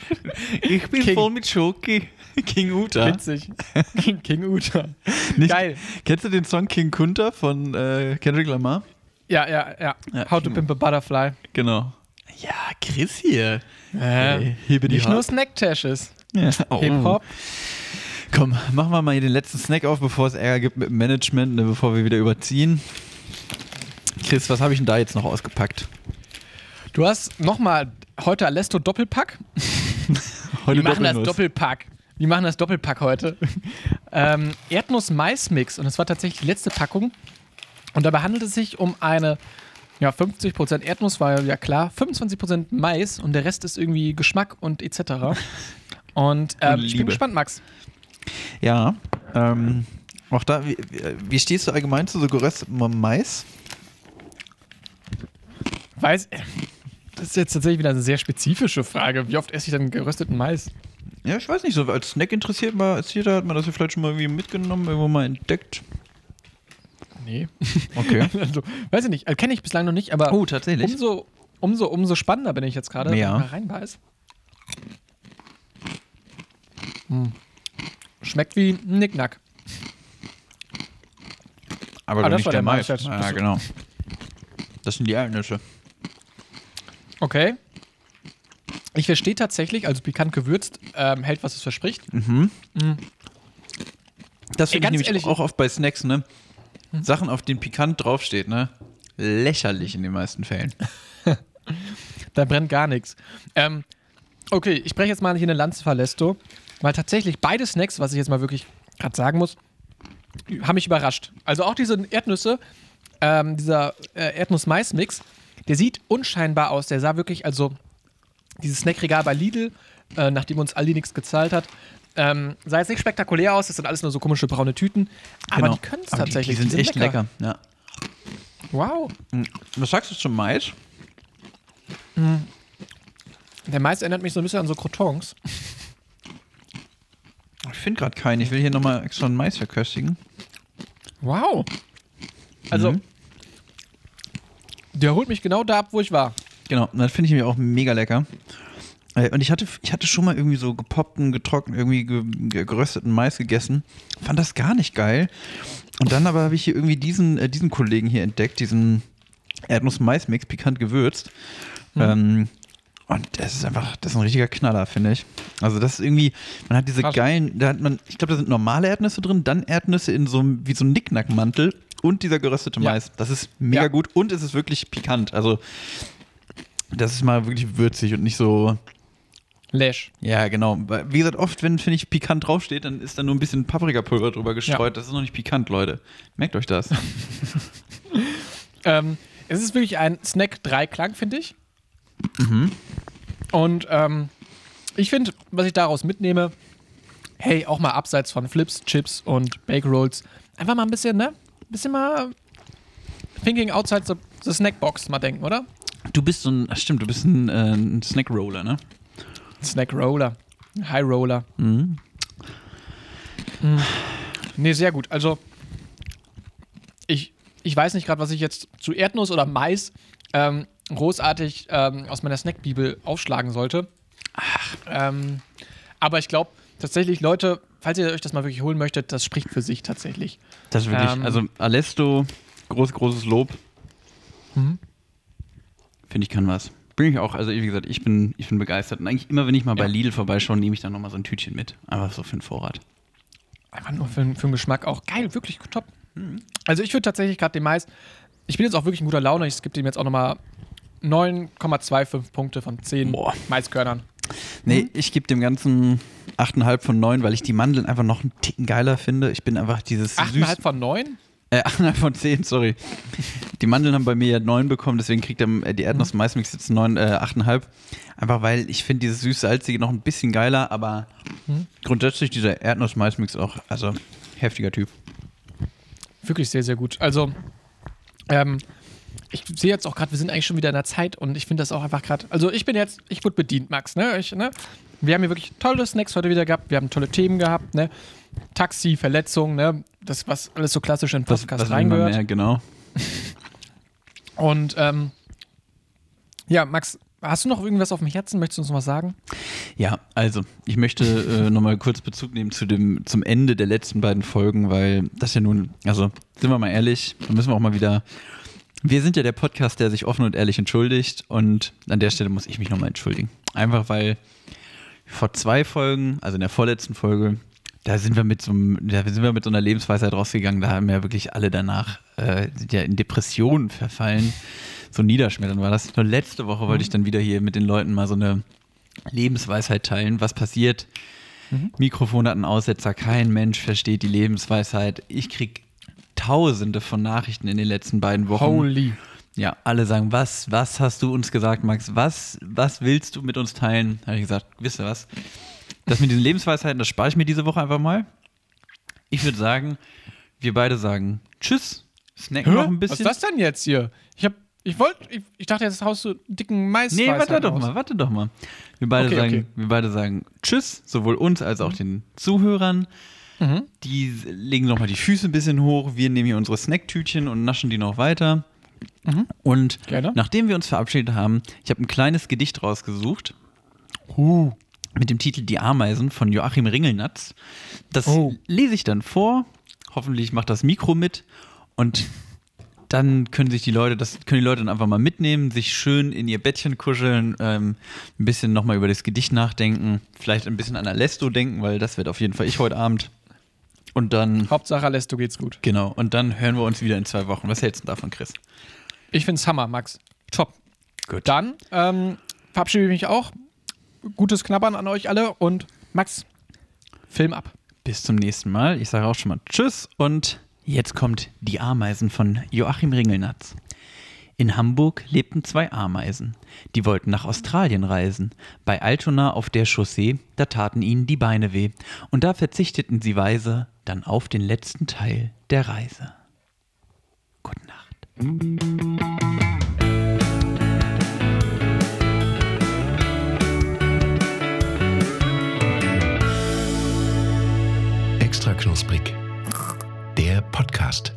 Ich bin King. voll mit Schoki. King Uta. Witzig. King, King Uta. Nicht- Geil. Kennst du den Song King Kunta von äh, Kendrick Lamar? Ja, ja, ja. Ja, How to King- Pimp a Butterfly. Genau. Ja, Chris hier. Äh, Hey, hebe die nicht nur Hand. Snacktashes. Ja. Oh. Hip-Hop. Komm, machen wir mal hier den letzten Snack auf, bevor es Ärger gibt mit dem Management, ne, bevor wir wieder überziehen. Chris, was habe ich denn da jetzt noch ausgepackt? Du hast nochmal heute Alesto Doppelpack. Heute Wir machen das. Doppelpack. Wir machen das Doppelpack heute. ähm, Erdnuss-Mais-Mix. Und das war tatsächlich die letzte Packung. Und dabei handelt es sich um eine ja, 50% Erdnuss, war ja klar, 25% Mais und der Rest ist irgendwie Geschmack und etc. Und ähm, ich bin gespannt, Max. Ja, ähm, auch da, wie, wie stehst du allgemein zu so geröstetem Mais? Weiß, das ist jetzt tatsächlich wieder eine sehr spezifische Frage. Wie oft esse ich denn gerösteten Mais? Ja, ich weiß nicht, so als Snack interessiert mal, interessiert hat man das ja vielleicht schon mal irgendwie mitgenommen, irgendwo mal entdeckt. Nee. Okay. Also, weiß ich nicht, äh, kenne ich bislang noch nicht, aber Oh, tatsächlich? umso, umso, umso spannender bin ich jetzt gerade, Ja. wenn ich mal reinbeiß. Hm. Schmeckt wie ein Nicknack. Aber Ah, das nicht war der der Mais Mais. Ja, Das- genau. Das sind die Erdnüsse. Okay. Ich verstehe tatsächlich, also pikant gewürzt, ähm, hält, was es verspricht. Das Ey, finde ich nämlich ehrlich- auch oft bei Snacks, ne? Sachen, auf denen pikant draufsteht, ne? Lächerlich in den meisten Fällen. Da brennt gar nichts. Ähm, okay, ich breche jetzt mal hier eine Lanze Falesto, weil tatsächlich beide Snacks, was ich jetzt mal wirklich gerade sagen muss, haben mich überrascht. Also auch diese Erdnüsse, ähm, dieser äh, Erdnuss-Mais-Mix, der sieht unscheinbar aus. Der sah wirklich, also dieses Snackregal bei Lidl, äh, nachdem uns Aldi nichts gezahlt hat, ähm, sah jetzt nicht spektakulär aus. Das sind alles nur so komische braune Tüten. Aber die können es Genau. Aber die- tatsächlich. Die sind echt lecker. Ja. Wow. Was sagst du zum Mais? Der Mais erinnert mich so ein bisschen an so Crotons. Ich finde gerade keinen. Ich will hier nochmal extra einen Mais verköstigen. Wow. Also, Mhm. der holt mich genau da ab, wo ich war. Genau, und das finde ich mir auch mega lecker. Äh, Und ich hatte, ich hatte schon mal irgendwie so gepoppten, getrockneten, irgendwie ge ge gerösteten Mais gegessen. Fand das gar nicht geil. Und dann aber habe ich hier irgendwie diesen, äh, diesen Kollegen hier entdeckt, diesen Erdnuss-Mais-Mix, pikant gewürzt. Ähm, und das ist einfach, das ist ein richtiger Knaller, finde ich. Also das ist irgendwie, man hat diese Krass. geilen, da hat man, ich glaube, da sind normale Erdnüsse drin, dann Erdnüsse in so einem, wie so ein Nicknackmantel und dieser geröstete Ja. Mais. Das ist mega Ja. gut und es ist wirklich pikant. Also das ist mal wirklich würzig und nicht so. Lash. Ja, genau. Wie gesagt, oft, wenn, finde ich, pikant draufsteht, dann ist da nur ein bisschen Paprikapulver drüber gestreut. Das ist noch nicht pikant, Leute. Merkt euch das. Ähm, es ist wirklich ein Snack-3-Klang, finde ich. Mhm. Und ähm, ich finde, was ich daraus mitnehme, hey, auch mal abseits von Flips, Chips und Bake Rolls, einfach mal ein bisschen, ne? Ein bisschen mal thinking outside the, the Snackbox mal denken, oder? Du bist so ein, ach stimmt, du bist ein, äh, ein Snack-Roller, ne? Snack Roller. High Roller. Mhm. Nee, sehr gut. Also, ich, ich weiß nicht gerade, was ich jetzt zu Erdnuss oder Mais ähm, großartig ähm, aus meiner Snackbibel aufschlagen sollte. Ähm, aber ich glaube tatsächlich, Leute, falls ihr euch das mal wirklich holen möchtet, das spricht für sich tatsächlich. Das wirklich, Ähm. also Alesto, groß, großes Lob. Mhm. Finde ich kann was. Bin ich auch, also wie gesagt, ich bin, ich bin begeistert. Und eigentlich immer, wenn ich mal bei Ja. Lidl vorbeischaue, nehme ich dann nochmal so ein Tütchen mit. Einfach so für den Vorrat. Einfach nur für, für den Geschmack auch geil, wirklich top. Also ich würde tatsächlich gerade den Mais, ich bin jetzt auch wirklich in guter Laune, ich gebe dem jetzt auch nochmal 9,25 Punkte von 10 Boah. Maiskörnern. Nee, ich gebe dem Ganzen 8,5 von 9, weil ich die Mandeln einfach noch einen Ticken geiler finde. Ich bin einfach dieses 8,5 von 9? Äh, 8,5 von 10, sorry. Die Mandeln haben bei mir ja 9 bekommen, deswegen kriegt der, äh, die Erdnuss Maismix jetzt 9, äh, 8,5. Einfach weil ich finde dieses süß-salzige noch ein bisschen geiler, aber grundsätzlich dieser Erdnuss-Maismix auch, also heftiger Typ. Wirklich sehr, sehr gut. Also, ähm, ich sehe jetzt auch gerade, wir sind eigentlich schon wieder in der Zeit und ich finde das auch einfach gerade. Also, ich bin jetzt, ich wurde bedient, Max, ne? Ich, ne? Wir haben hier wirklich tolle Snacks heute wieder gehabt, wir haben tolle Themen gehabt, ne? Taxi, Verletzung, ne? Das, was alles so klassisch in Das, Podcast das man reingehört. mehr, genau. Und, ähm, ja, Max, hast du noch irgendwas auf dem Herzen? Möchtest du uns noch was sagen? Ja, also ich möchte äh, nochmal kurz Bezug nehmen zu dem, zum Ende der letzten beiden Folgen, weil das ja nun, also sind wir mal ehrlich, da müssen wir auch mal wieder. Wir sind ja der Podcast, der sich offen und ehrlich entschuldigt und an der Stelle muss ich mich nochmal entschuldigen. Einfach weil vor zwei Folgen, also in der vorletzten Folge, da sind wir mit so, einem, da sind wir mit so einer Lebensweisheit rausgegangen, da haben ja wirklich alle danach äh, sind ja in Depressionen verfallen. So niederschmetternd war das. Nur letzte Woche wollte ich dann wieder hier mit den Leuten mal so eine Lebensweisheit teilen. Was passiert? Mikrofon hat einen Aussetzer, kein Mensch versteht die Lebensweisheit. Ich krieg tausende von Nachrichten in den letzten beiden Wochen. Holy. Ja, alle sagen, was, was hast du uns gesagt, Max? Was, was willst du mit uns teilen? Habe ich gesagt, wisst ihr was? Das mit diesen Lebensweisheiten, das spare ich mir diese Woche einfach mal. Ich würde sagen, wir beide sagen Tschüss, snacken noch ein Was bisschen. ist das denn jetzt hier? Ich hab, ich wollte, ich, ich dachte, jetzt haust du dicken Mais. Nee, warte doch raus. mal, warte doch mal. Wir beide, Okay, sagen, okay. wir beide sagen Tschüss, sowohl uns als auch den Zuhörern. Mhm. Die legen nochmal die Füße ein bisschen hoch. Wir nehmen hier unsere Snacktütchen und naschen die noch weiter. Und Mhm. Gerne. nachdem wir uns verabschiedet haben, ich habe ein kleines Gedicht rausgesucht. Mit dem Titel Die Ameisen von Joachim Ringelnatz. Das Oh. lese ich dann vor. Hoffentlich macht das Mikro mit. Und dann können sich die Leute, das können die Leute dann einfach mal mitnehmen, sich schön in ihr Bettchen kuscheln, ähm, ein bisschen nochmal über das Gedicht nachdenken, vielleicht ein bisschen an Alesto denken, weil das wird auf jeden Fall ich heute Abend. Und dann, Hauptsache, Lesto geht's gut. genau, und dann hören wir uns wieder in zwei Wochen. Was hältst du davon, Chris? Ich find's Hammer, Max. Top. Gut. Dann ähm, verabschiede ich mich auch. Gutes Knabbern an euch alle und Max, Film ab. Bis zum nächsten Mal. Ich sage auch schon mal Tschüss und jetzt kommt Die Ameisen von Joachim Ringelnatz. In Hamburg lebten zwei Ameisen. Die wollten nach Australien reisen. Bei Altona auf der Chaussee, da taten ihnen die Beine weh. Und da verzichteten sie weise dann auf den letzten Teil der Reise. Gute Nacht. Extra knusprig. Der Podcast.